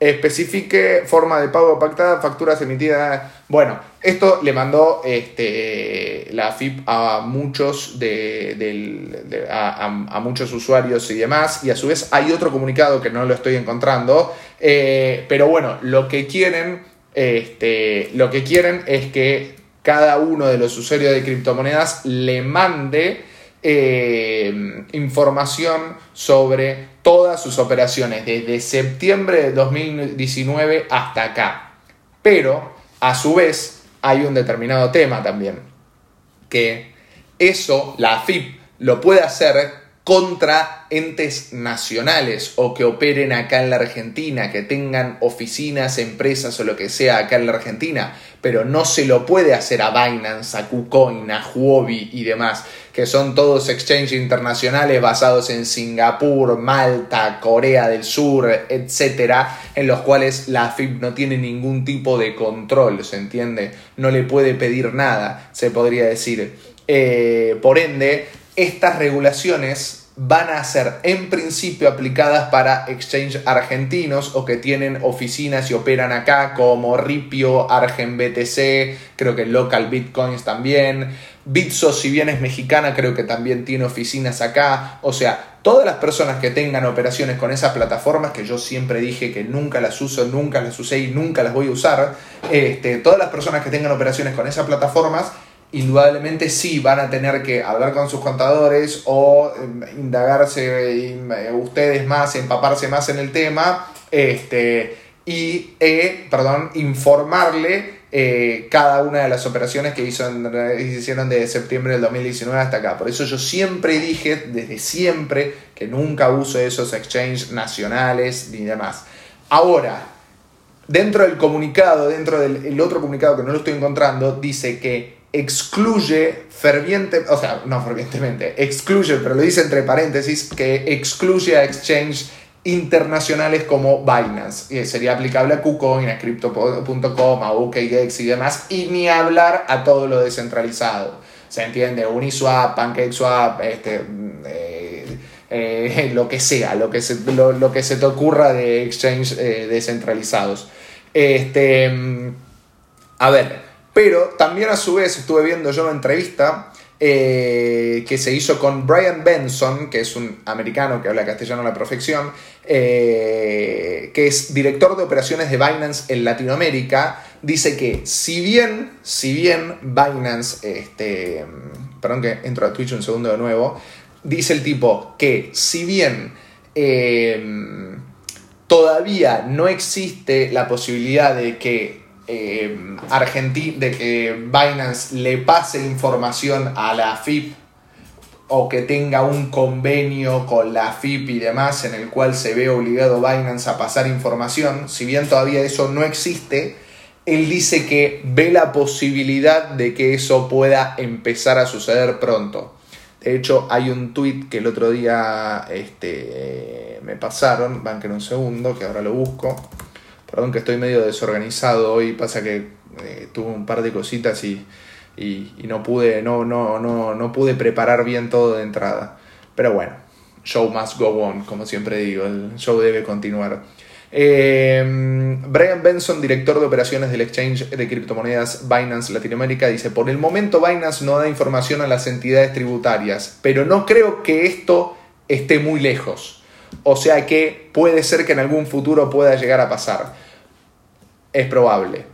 especifique forma de pago pactada, facturas emitidas. Bueno, esto le mandó este, la FIP a muchos, de, a, muchos usuarios y demás, y a su vez hay otro comunicado que no lo estoy encontrando, eh, pero bueno, lo que quieren, este, lo que quieren es que cada uno de los usuarios de criptomonedas le mande eh, información sobre todas sus operaciones desde septiembre de 2019 hasta acá. Pero, a su vez, hay un determinado tema también, que eso la AFIP lo puede hacer contra entes nacionales o que operen acá en la Argentina, que tengan oficinas, empresas o lo que sea acá en la Argentina, pero no se lo puede hacer a Binance, a KuCoin, a Huobi y demás, que son todos exchanges internacionales basados en Singapur, Malta, Corea del Sur, etcétera, en los cuales la AFIP no tiene ningún tipo de control, ¿se entiende? No le puede pedir nada, se podría decir. Eh, por ende, estas regulaciones van a ser en principio aplicadas para exchange argentinos o que tienen oficinas y operan acá como Ripio, Argen BTC, creo que Local Bitcoins también. Bitso, si bien es mexicana, creo que también tiene oficinas acá. O sea, todas las personas que tengan operaciones con esas plataformas, que yo siempre dije que nunca las uso, nunca las usé y nunca las voy a usar, este, todas las personas que tengan operaciones con esas plataformas, indudablemente sí van a tener que hablar con sus contadores o em, indagarse eh, ustedes más, empaparse más en el tema este, y, eh, perdón, informarle eh, cada una de las operaciones que hizo hicieron de septiembre del 2019 hasta acá. Por eso yo siempre dije, desde siempre, que nunca uso esos exchanges nacionales ni demás. Ahora, dentro del comunicado, dentro del otro comunicado que no lo estoy encontrando, dice que excluye ferviente, o sea, no fervientemente, excluye, pero lo dice entre paréntesis, que excluye a exchange internacionales como Binance. Y sería aplicable a KuCoin, a Crypto.com, a OKX y demás, y ni hablar a todo lo descentralizado. ¿Se entiende? Uniswap, PancakeSwap, este, eh, eh, lo que sea, lo que se, lo, que se te ocurra de exchange eh, descentralizados. Este, mm, a ver, pero también a su vez estuve viendo yo una entrevista eh, que se hizo con Brian Benson, que es un americano que habla castellano a la perfección, eh, que es director de operaciones de Binance en Latinoamérica, dice que si bien, si bien Binance, este, perdón que entro a Twitch un segundo de nuevo, dice el tipo que si bien eh, todavía no existe la posibilidad de que eh, de que Binance le pase información a la FIP o que tenga un convenio con la FIP y demás en el cual se ve obligado Binance a pasar información, si bien todavía eso no existe, él dice que ve la posibilidad de que eso pueda empezar a suceder pronto. De hecho, hay un tweet que el otro día este, me pasaron, banquen un segundo, que ahora lo busco. Perdón que estoy medio desorganizado hoy, pasa que eh, tuve un par de cositas y, y, no, pude, no, no, no, no pude preparar bien todo de entrada. Pero bueno, show must go on, como siempre digo, el show debe continuar. Eh, Brian Benson, director de operaciones del exchange de criptomonedas Binance Latinoamérica, dice, por el momento Binance no da información a las entidades tributarias, pero no creo que esto esté muy lejos. O sea que puede ser que en algún futuro pueda llegar a pasar. Es probable.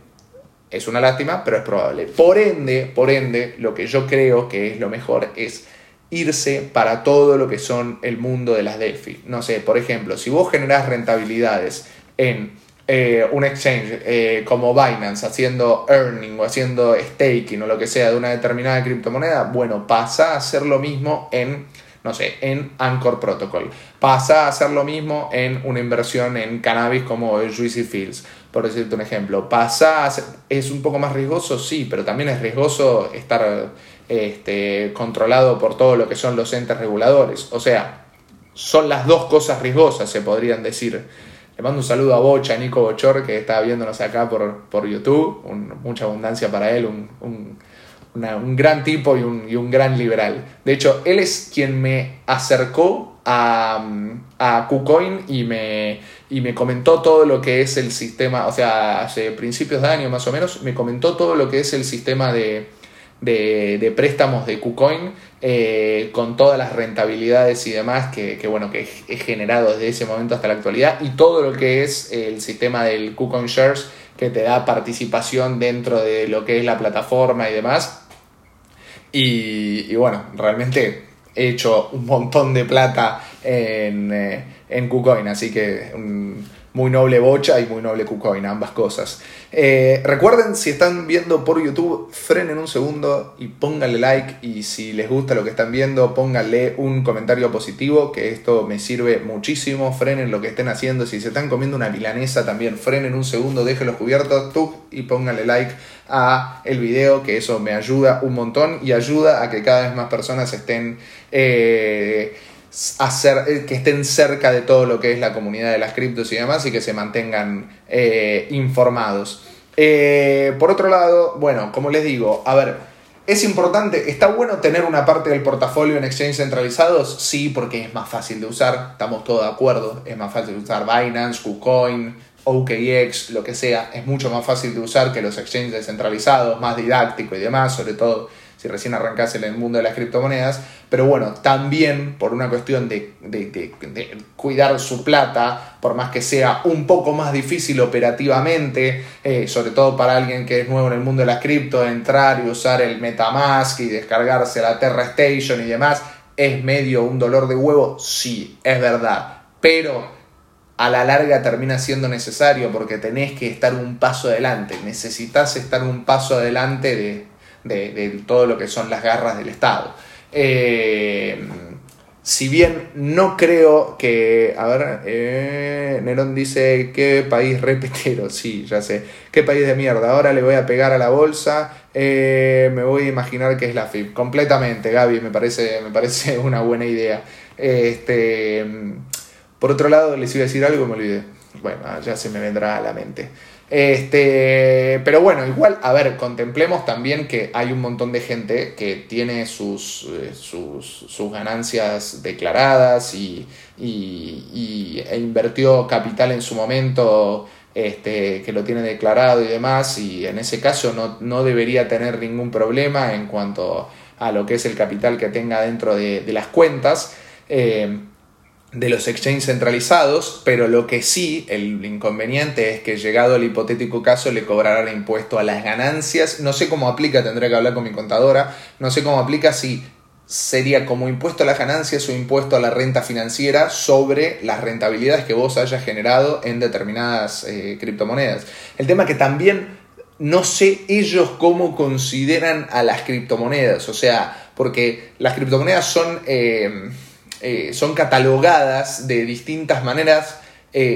Es una lástima, pero es probable. Por ende, por ende, lo que yo creo que es lo mejor es irse para todo lo que son el mundo de las DeFi. No sé, por ejemplo, si vos generás rentabilidades en eh, un exchange eh, como Binance haciendo earning o haciendo staking o lo que sea de una determinada criptomoneda, bueno, pasa a hacer lo mismo en, no sé, en Anchor Protocol. Pasa a hacer lo mismo en una inversión en cannabis como Juicy Fields, por decirte un ejemplo. Pasa a es un poco más riesgoso, sí, pero también es riesgoso estar este, controlado por todo lo que son los entes reguladores. O sea, son las dos cosas riesgosas, se podrían decir. Le mando un saludo a Bocha, a Nico Bochor, que está viéndonos acá por, por YouTube. mucha abundancia para él, un, gran tipo y un, y un, gran liberal. De hecho, él es quien me acercó a, a KuCoin y me, y me comentó todo lo que es el sistema, o sea, hace principios de año más o menos, me comentó todo lo que es el sistema de, de, préstamos de KuCoin eh, con todas las rentabilidades y demás que, bueno, que he generado desde ese momento hasta la actualidad y todo lo que es el sistema del KuCoin Shares que te da participación dentro de lo que es la plataforma y demás. Y, bueno, realmente he hecho un montón de plata en, eh, en KuCoin, así que muy noble bocha y muy noble KuCoin, ambas cosas. Eh, recuerden, si están viendo por YouTube, frenen un segundo y pónganle like. Y si les gusta lo que están viendo, pónganle un comentario positivo, que esto me sirve muchísimo. Frenen lo que estén haciendo. Si se están comiendo una milanesa, también frenen un segundo, déjenlos cubiertos, y pónganle like a el video, que eso me ayuda un montón y ayuda a que cada vez más personas estén. Eh, hacer, eh, que estén cerca de todo lo que es la comunidad de las criptos y demás y que se mantengan eh, informados. Eh, por otro lado, bueno, como les digo, a ver, ¿es importante? ¿Está bueno tener una parte del portafolio en exchanges centralizados? Sí, porque es más fácil de usar, estamos todos de acuerdo, es más fácil de usar Binance, KuCoin, OKX, lo que sea, es mucho más fácil de usar que los exchanges descentralizados, más didáctico y demás, sobre todo si recién arrancás en el mundo de las criptomonedas, pero bueno, también por una cuestión de, cuidar su plata, por más que sea un poco más difícil operativamente, eh, sobre todo para alguien que es nuevo en el mundo de las cripto, entrar y usar el Metamask y descargarse la Terra Station y demás, es medio un dolor de huevo, sí, es verdad, pero a la larga termina siendo necesario porque tenés que estar un paso adelante, necesitas estar un paso adelante de, de, todo lo que son las garras del Estado. Eh, si bien no creo que. A ver, eh, Nerón dice: ¿Qué país repetero? Sí, ya sé. ¿Qué país de mierda? Ahora le voy a pegar a la bolsa. Eh, me voy a imaginar que es la FIP. Completamente, Gaby, me parece, me parece una buena idea. Este, por otro lado, les iba a decir algo, me olvidé. Bueno, ya se me vendrá a la mente. Este, pero bueno, igual, a ver, contemplemos también que hay un montón de gente que tiene sus, eh, sus, ganancias declaradas y, y, e invirtió capital en su momento este, que lo tiene declarado y demás, y en ese caso no, no, debería tener ningún problema en cuanto a lo que es el capital que tenga dentro de, de las cuentas. Eh, de los exchanges centralizados, pero lo que sí, el inconveniente es que llegado el hipotético caso le cobrarán impuesto a las ganancias. No sé cómo aplica, tendré que hablar con mi contadora. No sé cómo aplica si sería como impuesto a las ganancias o impuesto a la renta financiera sobre las rentabilidades que vos hayas generado en determinadas eh, criptomonedas. El tema que también no sé ellos cómo consideran a las criptomonedas, o sea, porque las criptomonedas son, eh, eh, son catalogadas de distintas maneras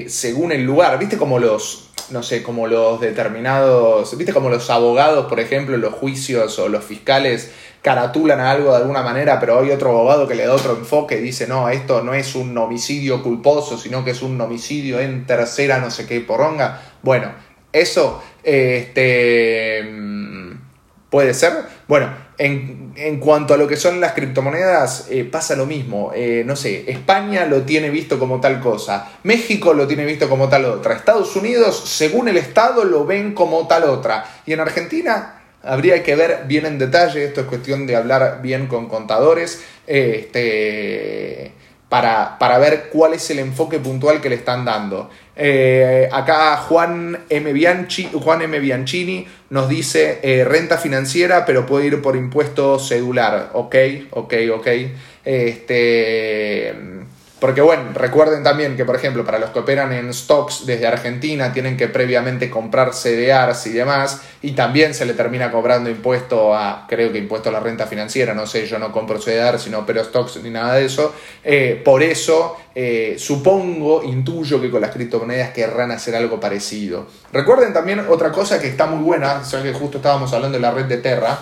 según el lugar, viste como los, no sé, como los determinados, viste como los abogados, por ejemplo, los juicios o los fiscales caratulan a algo de alguna manera, pero hay otro abogado que le da otro enfoque y dice, no, esto no es un homicidio culposo, sino que es un homicidio en tercera no sé qué poronga. Bueno, eso este, mm, puede ser. Bueno, en, cuanto a lo que son las criptomonedas, eh, pasa lo mismo. Eh, no sé, España lo tiene visto como tal cosa, México lo tiene visto como tal otra, Estados Unidos, según el Estado, lo ven como tal otra. Y en Argentina Habría que ver bien en detalle, esto es cuestión de hablar bien con contadores, este, para, ver cuál es el enfoque puntual que le están dando. Eh, acá Juan M. Bianchi, Juan M. Bianchini nos dice eh, renta financiera, pero puede ir por impuesto cedular. Ok, ok, ok. Este porque bueno, recuerden también que, por ejemplo, para los que operan en stocks desde Argentina, tienen que previamente comprar CDRs y demás, y también se le termina cobrando impuesto a, creo que impuesto a la renta financiera, no sé, yo no compro CDRs, sino opero stocks ni nada de eso. Eh, por eso, eh, supongo, intuyo que con las criptomonedas querrán hacer algo parecido. Recuerden también otra cosa que está muy buena, ya que justo estábamos hablando de la red de Terra.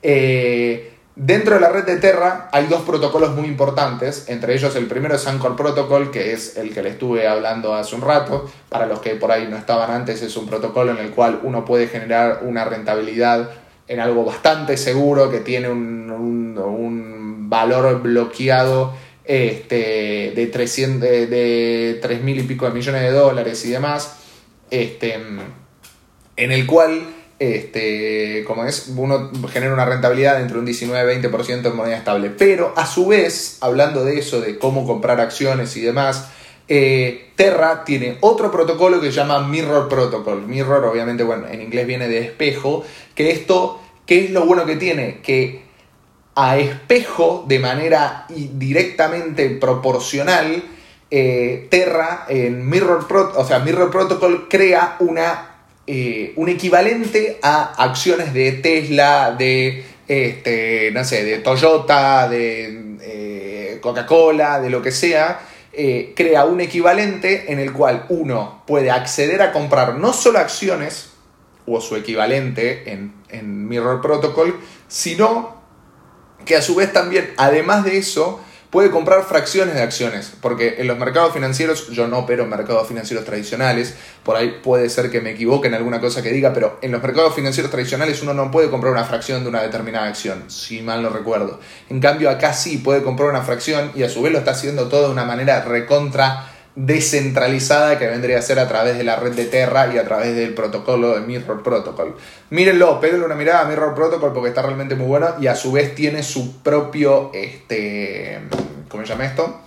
Eh, Dentro de la red de Terra hay dos protocolos muy importantes, entre ellos el primero es Anchor Protocol, que es el que le estuve hablando hace un rato, para los que por ahí no estaban antes, es un protocolo en el cual uno puede generar una rentabilidad en algo bastante seguro, que tiene un, valor bloqueado este, de, 300, de, de 3.000 y pico de millones de dólares y demás, este, en el cual este, como es, uno genera una rentabilidad entre un 19-20% en moneda estable. Pero a su vez, hablando de eso, de cómo comprar acciones y demás, eh, Terra tiene otro protocolo que se llama Mirror Protocol. Mirror, obviamente, bueno, en inglés viene de espejo. Que esto, ¿qué es lo bueno que tiene? Que a espejo, de manera directamente proporcional, eh, Terra en Mirror, o sea, Mirror Protocol crea una eh, un equivalente a acciones de Tesla, de, este, no sé, de Toyota, de eh, Coca-Cola, de lo que sea, eh, crea un equivalente en el cual uno puede acceder a comprar no solo acciones, o su equivalente en, en Mirror Protocol, sino que a su vez también, además de eso, puede comprar fracciones de acciones, porque en los mercados financieros, yo no opero en mercados financieros tradicionales, por ahí puede ser que me equivoque en alguna cosa que diga, pero en los mercados financieros tradicionales uno no puede comprar una fracción de una determinada acción, si mal no recuerdo. En cambio acá sí puede comprar una fracción y a su vez lo está haciendo todo de una manera recontra descentralizada que vendría a ser a través de la red de Terra y a través del protocolo de Mirror Protocol. Mírenlo, péguenle una mirada a Mirror Protocol porque está realmente muy bueno y a su vez tiene su propio, este, ¿cómo se llama esto?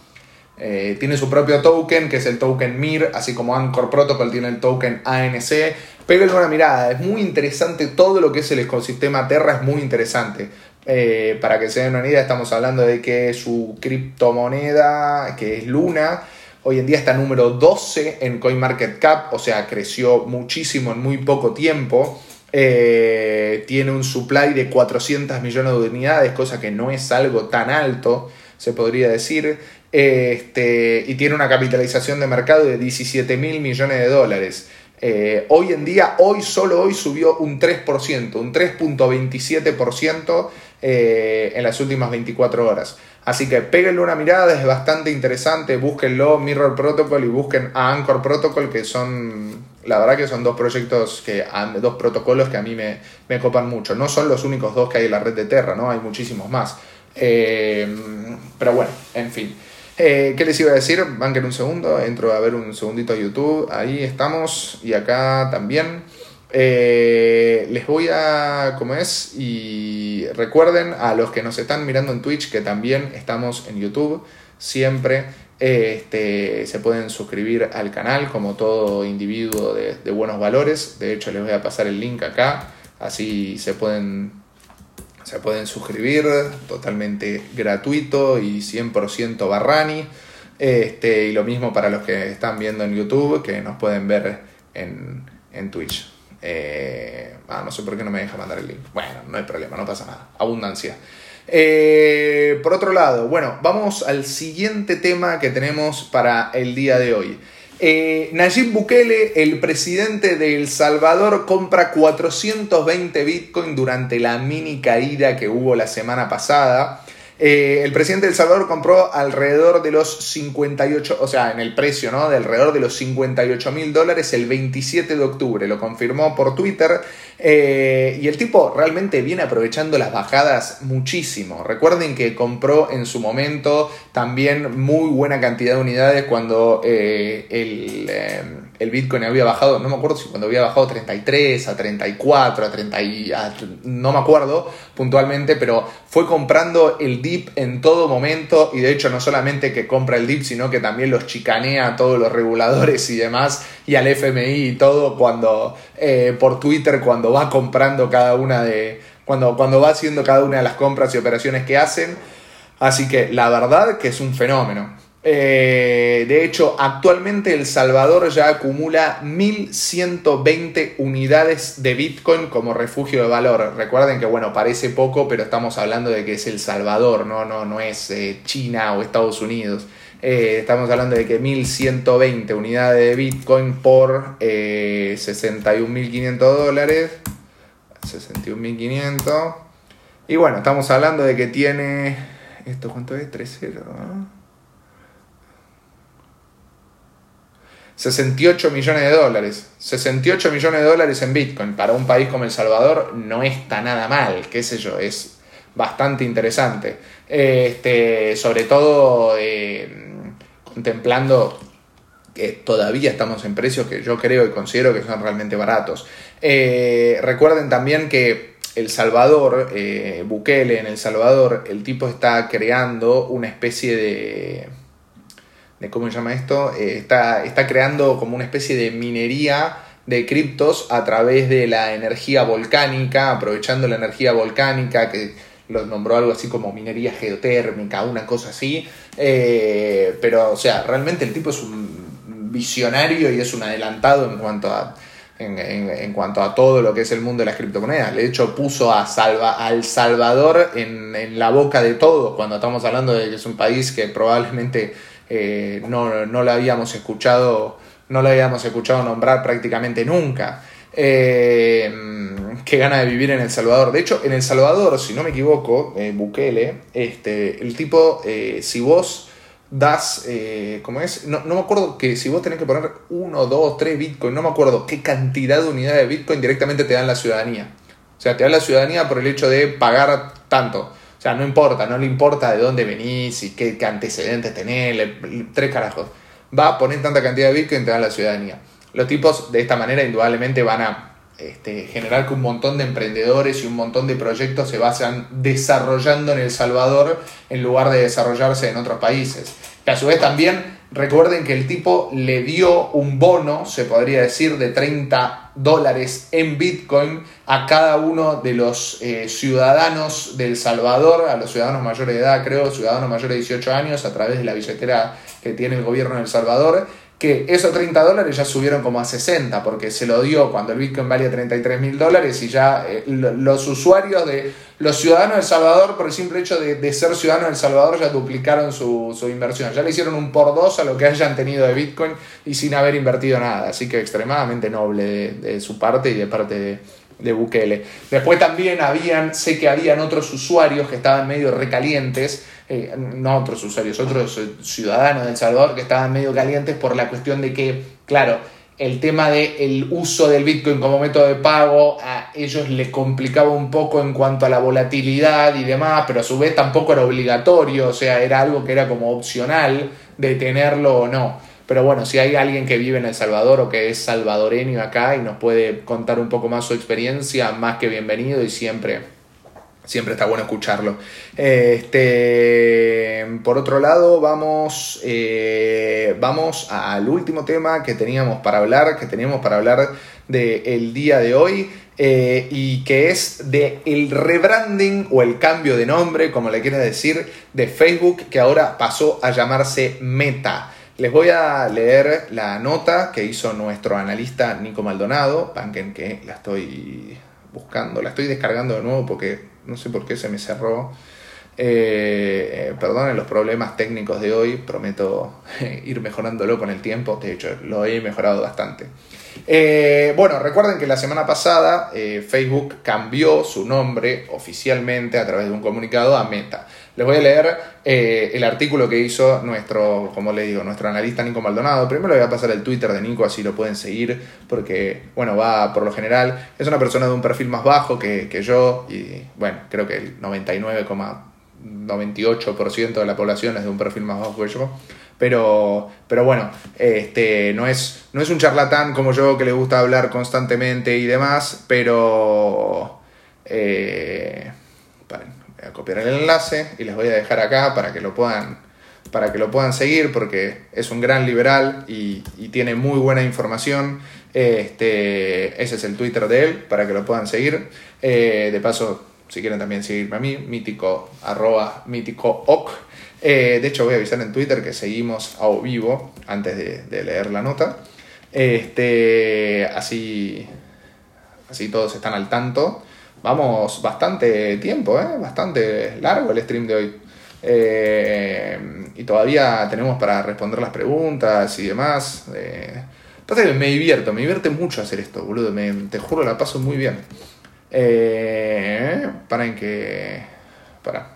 Eh, tiene su propio token, que es el token MIR, así como Anchor Protocol tiene el token ANC. Péguenle una mirada, es muy interesante todo lo que es el ecosistema Terra, es muy interesante. Eh, para que se den una idea, estamos hablando de que su criptomoneda, que es Luna, Hoy en día está número 12 en CoinMarketCap, o sea, creció muchísimo en muy poco tiempo. Eh, tiene un supply de 400 millones de unidades, cosa que no es algo tan alto, se podría decir. Este, y tiene una capitalización de mercado de 17 mil millones de dólares. Eh, hoy en día, hoy solo hoy subió un 3%, un 3.27% eh, en las últimas 24 horas. Así que péguenle una mirada, es bastante interesante, búsquenlo, Mirror Protocol y busquen a Anchor Protocol, que son, la verdad que son dos proyectos, que, dos protocolos que a mí me, me copan mucho. No son los únicos dos que hay en la red de Terra, ¿no? Hay muchísimos más. Eh, pero bueno, en fin. Eh, ¿Qué les iba a decir? Banquen un segundo, entro a ver un segundito a YouTube, ahí estamos, y acá también. Eh, les voy a, como es, y recuerden a los que nos están mirando en Twitch que también estamos en YouTube, siempre este, se pueden suscribir al canal como todo individuo de, buenos valores, de hecho les voy a pasar el link acá, así se pueden Se pueden suscribir totalmente gratuito y 100% Barrani. Este, y lo mismo para los que están viendo en YouTube, que nos pueden ver en, en Twitch. Eh, ah, no sé por qué no me deja mandar el link. Bueno, no hay problema, no pasa nada. Abundancia. Eh, por otro lado, bueno, vamos al siguiente tema que tenemos para el día de hoy. Eh, Nayib Bukele, el presidente de El Salvador, compra 420 Bitcoin durante la mini caída que hubo la semana pasada. Eh, el presidente de El Salvador compró alrededor de los 58, o sea, en el precio, ¿no? De alrededor de los 58 mil dólares el 27 de octubre. Lo confirmó por Twitter. Eh, y el tipo realmente viene aprovechando las bajadas muchísimo. Recuerden que compró en su momento también muy buena cantidad de unidades cuando eh, el, el, Bitcoin había bajado, no me acuerdo si cuando había bajado a 33, a 34, a 30, no me acuerdo puntualmente, pero fue comprando el dip en todo momento. Y de hecho no solamente que compra el dip, sino que también los chicanea a todos los reguladores y demás y al FMI y todo cuando eh, por Twitter cuando va comprando cada una de cuando, cuando va haciendo cada una de las compras y operaciones que hacen. Así que la verdad que es un fenómeno. Eh, de hecho, actualmente El Salvador ya acumula 1.120 unidades de Bitcoin como refugio de valor. Recuerden que, bueno, parece poco, pero estamos hablando de que es El Salvador, no, no, no es eh, China o Estados Unidos. Eh, estamos hablando de que 1.120 unidades de Bitcoin por 61.500 dólares. 61.500. Y bueno, estamos hablando de que tiene... ¿Esto cuánto es? 3.0. 68 millones de dólares. 68 millones de dólares en Bitcoin para un país como El Salvador no está nada mal, qué sé yo, es bastante interesante. Este, sobre todo eh, contemplando que todavía estamos en precios que yo creo y considero que son realmente baratos. Eh, recuerden también que El Salvador, eh, Bukele en El Salvador, el tipo está creando una especie de ¿cómo se llama esto? Eh, está, está creando como una especie de minería de criptos a través de la energía volcánica, aprovechando la energía volcánica, que lo nombró algo así como minería geotérmica, una cosa así. Eh, pero, o sea, realmente el tipo es un visionario y es un adelantado en cuanto a, en, cuanto a todo lo que es el mundo de las criptomonedas. De hecho, puso a Salva, al Salvador en, la boca de todo, cuando estamos hablando de que es un país que probablemente eh, no, no la habíamos escuchado, no la habíamos escuchado nombrar prácticamente nunca. Eh, qué gana de vivir en El Salvador. De hecho, en El Salvador, si no me equivoco, eh, Bukele, este, el tipo, si vos das, ¿cómo es? No, no, me acuerdo que si vos tenés que poner uno, dos, tres Bitcoin, no me acuerdo qué cantidad de unidades de Bitcoin directamente te dan la ciudadanía. O sea, te dan la ciudadanía por el hecho de pagar tanto. O sea, no importa, no le importa de dónde venís y qué, antecedentes tenés, tres carajos. Va a poner tanta cantidad de Bitcoin y te da la ciudadanía. Los tipos de esta manera indudablemente van a este, generar que un montón de emprendedores y un montón de proyectos se vayan desarrollando en El Salvador en lugar de desarrollarse en otros países. A su vez también recuerden que el tipo le dio un bono, se podría decir, de 30 dólares en Bitcoin a cada uno de los eh, ciudadanos de El Salvador, a los ciudadanos mayores de edad, creo, ciudadanos mayores de 18 años, a través de la billetera que tiene el gobierno de El Salvador, que esos 30 dólares ya subieron como a 60, porque se lo dio cuando el Bitcoin valía 33 mil dólares y ya eh, los usuarios de los ciudadanos de El Salvador, por el simple hecho de, ser ciudadanos de El Salvador, ya duplicaron su, inversión. Ya le hicieron un por dos a lo que hayan tenido de Bitcoin y sin haber invertido nada. Así que extremadamente noble de, su parte y de parte de, de Bukele. Después también habían, sé que habían otros usuarios que estaban medio recalientes eh, no otros usuarios, otros eh, ciudadanos de El Salvador que estaban medio calientes por la cuestión de que, claro, el tema del uso del Bitcoin como método de pago a ellos les complicaba un poco en cuanto a la volatilidad y demás, pero a su vez tampoco era obligatorio, o sea, era algo que era como opcional de tenerlo o no. Pero bueno, si hay alguien que vive en El Salvador o que es salvadoreño acá y nos puede contar un poco más su experiencia, más que bienvenido y siempre Siempre está bueno escucharlo. Este, por otro lado, vamos, eh, vamos al último tema que teníamos para hablar, que teníamos para hablar del día de hoy. eh, y que es de el rebranding o el cambio de nombre, como le quieras decir, de Facebook, que ahora pasó a llamarse Meta. Les voy a leer la nota que hizo nuestro analista Nico Maldonado, banquen que la estoy buscando, la estoy descargando de nuevo porque no sé por qué se me cerró. Eh, perdonen los problemas técnicos de hoy, prometo ir mejorándolo con el tiempo, de hecho lo he mejorado bastante. Eh, bueno, recuerden que la semana pasada eh, Facebook cambió su nombre oficialmente a través de un comunicado a Meta. Les voy a leer eh, el artículo que hizo nuestro, como le digo, nuestro analista Nico Maldonado. Primero le voy a pasar el Twitter de Nico, así lo pueden seguir, porque, bueno, va por lo general, es una persona de un perfil más bajo que, que yo, y bueno, creo que el 99,98% de la población es de un perfil más bajo que yo. Pero, pero bueno, este, no, es, no es un charlatán como yo que le gusta hablar constantemente y demás, pero... Eh, copiar el enlace y les voy a dejar acá para que lo puedan, para que lo puedan seguir porque es un gran liberal y, tiene muy buena información. Este, ese es el Twitter de él para que lo puedan seguir. Eh, de paso, si quieren también seguirme a mí, mítico, arroba mítico eh, de hecho, voy a avisar en Twitter que seguimos a vivo antes de, leer la nota. Este, así, así todos están al tanto. Vamos bastante tiempo, ¿eh? bastante largo el stream de hoy. Eh, y todavía tenemos para responder las preguntas y demás. Eh, me divierto, me divierte mucho hacer esto, boludo. Me, te juro, la paso muy bien. Eh, para en que. Para.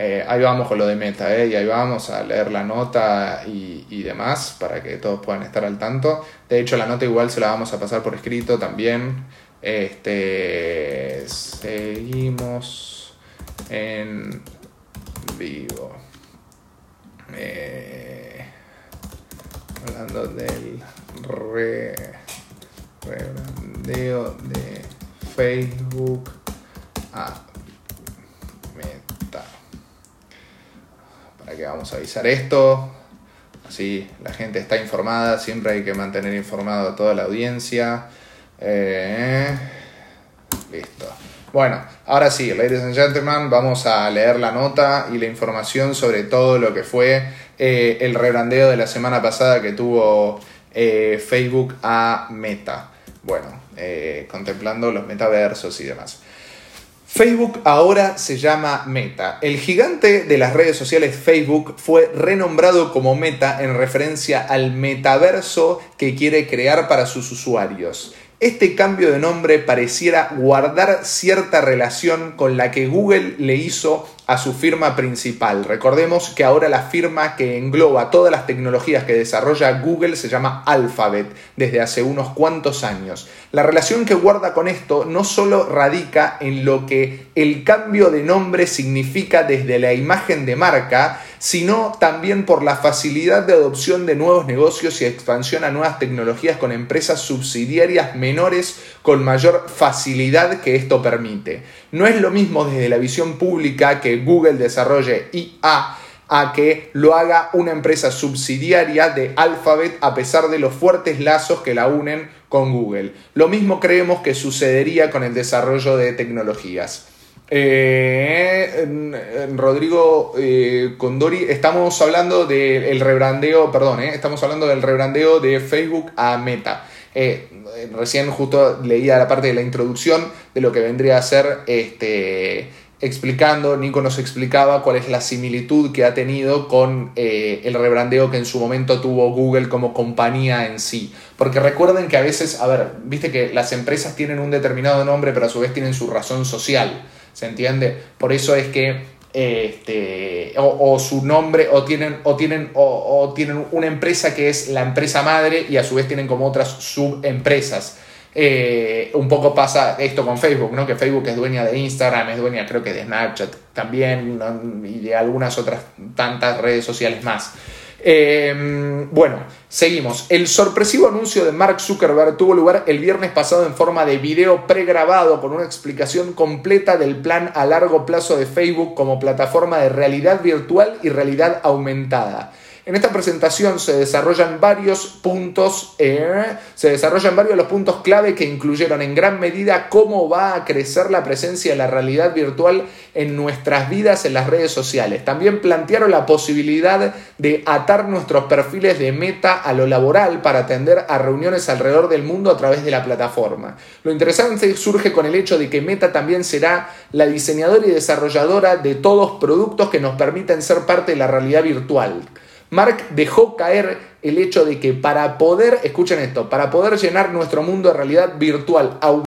Eh, ahí vamos con lo de meta, ¿eh? y ahí vamos a leer la nota y, demás para que todos puedan estar al tanto. De hecho, la nota igual se la vamos a pasar por escrito también. Este, seguimos en vivo. Eh, hablando del re, de Facebook a que vamos a avisar esto. Así la gente está informada, siempre hay que mantener informado a toda la audiencia. Eh, listo. Bueno, ahora sí, ladies and gentlemen, vamos a leer la nota y la información sobre todo lo que fue eh, el rebrandeo de la semana pasada que tuvo eh, Facebook a Meta. Bueno, contemplando los metaversos y demás. Facebook ahora se llama Meta. El gigante de las redes sociales Facebook fue renombrado como Meta en referencia al metaverso que quiere crear para sus usuarios. Este cambio de nombre pareciera guardar cierta relación con la que Google le hizo a su firma principal. Recordemos que ahora la firma que engloba todas las tecnologías que desarrolla Google se llama Alphabet desde hace unos cuantos años. La relación que guarda con esto no solo radica en lo que el cambio de nombre significa desde la imagen de marca, sino también por la facilidad de adopción de nuevos negocios y expansión a nuevas tecnologías con empresas subsidiarias menores con mayor facilidad que esto permite. No es lo mismo desde la visión pública que Google desarrolle IA a que lo haga una empresa subsidiaria de Alphabet a pesar de los fuertes lazos que la unen con Google. Lo mismo creemos que sucedería con el desarrollo de tecnologías. Eh, Rodrigo eh, Condori, estamos hablando del rebrandeo, perdón, eh, estamos hablando del rebrandeo de Facebook a Meta. recién justo leía la parte de la introducción de lo que vendría a ser este, explicando, Nico nos explicaba cuál es la similitud que ha tenido con el rebrandeo que en su momento tuvo Google como compañía en sí. Porque recuerden que a veces, a ver, viste que las empresas tienen un determinado nombre, pero a su vez tienen su razón social. ¿Se entiende? Por eso es que este, o, su nombre, o tienen, o, tienen, o, tienen una empresa que es la empresa madre y a su vez tienen como otras subempresas. Eh, un poco pasa esto con Facebook, ¿no? Que Facebook es dueña de Instagram, es dueña creo que de Snapchat también y de algunas otras tantas redes sociales más. Em, bueno, seguimos. El sorpresivo anuncio de Mark Zuckerberg tuvo lugar el viernes pasado en forma de video pregrabado con una explicación completa del plan a largo plazo de Facebook como plataforma de realidad virtual y realidad aumentada. En esta presentación se desarrollan varios puntos, eh, se desarrollan varios de los puntos clave que incluyeron en gran medida cómo va a crecer la presencia de la realidad virtual en nuestras vidas en las redes sociales. También plantearon la posibilidad de atar nuestros perfiles de meta a lo laboral para atender a reuniones alrededor del mundo a través de la plataforma. Lo interesante surge con el hecho de que Meta también será la diseñadora y desarrolladora de todos productos que nos permiten ser parte de la realidad virtual. Mark dejó caer el hecho de que para poder, escuchen esto, para poder llenar nuestro mundo de realidad virtual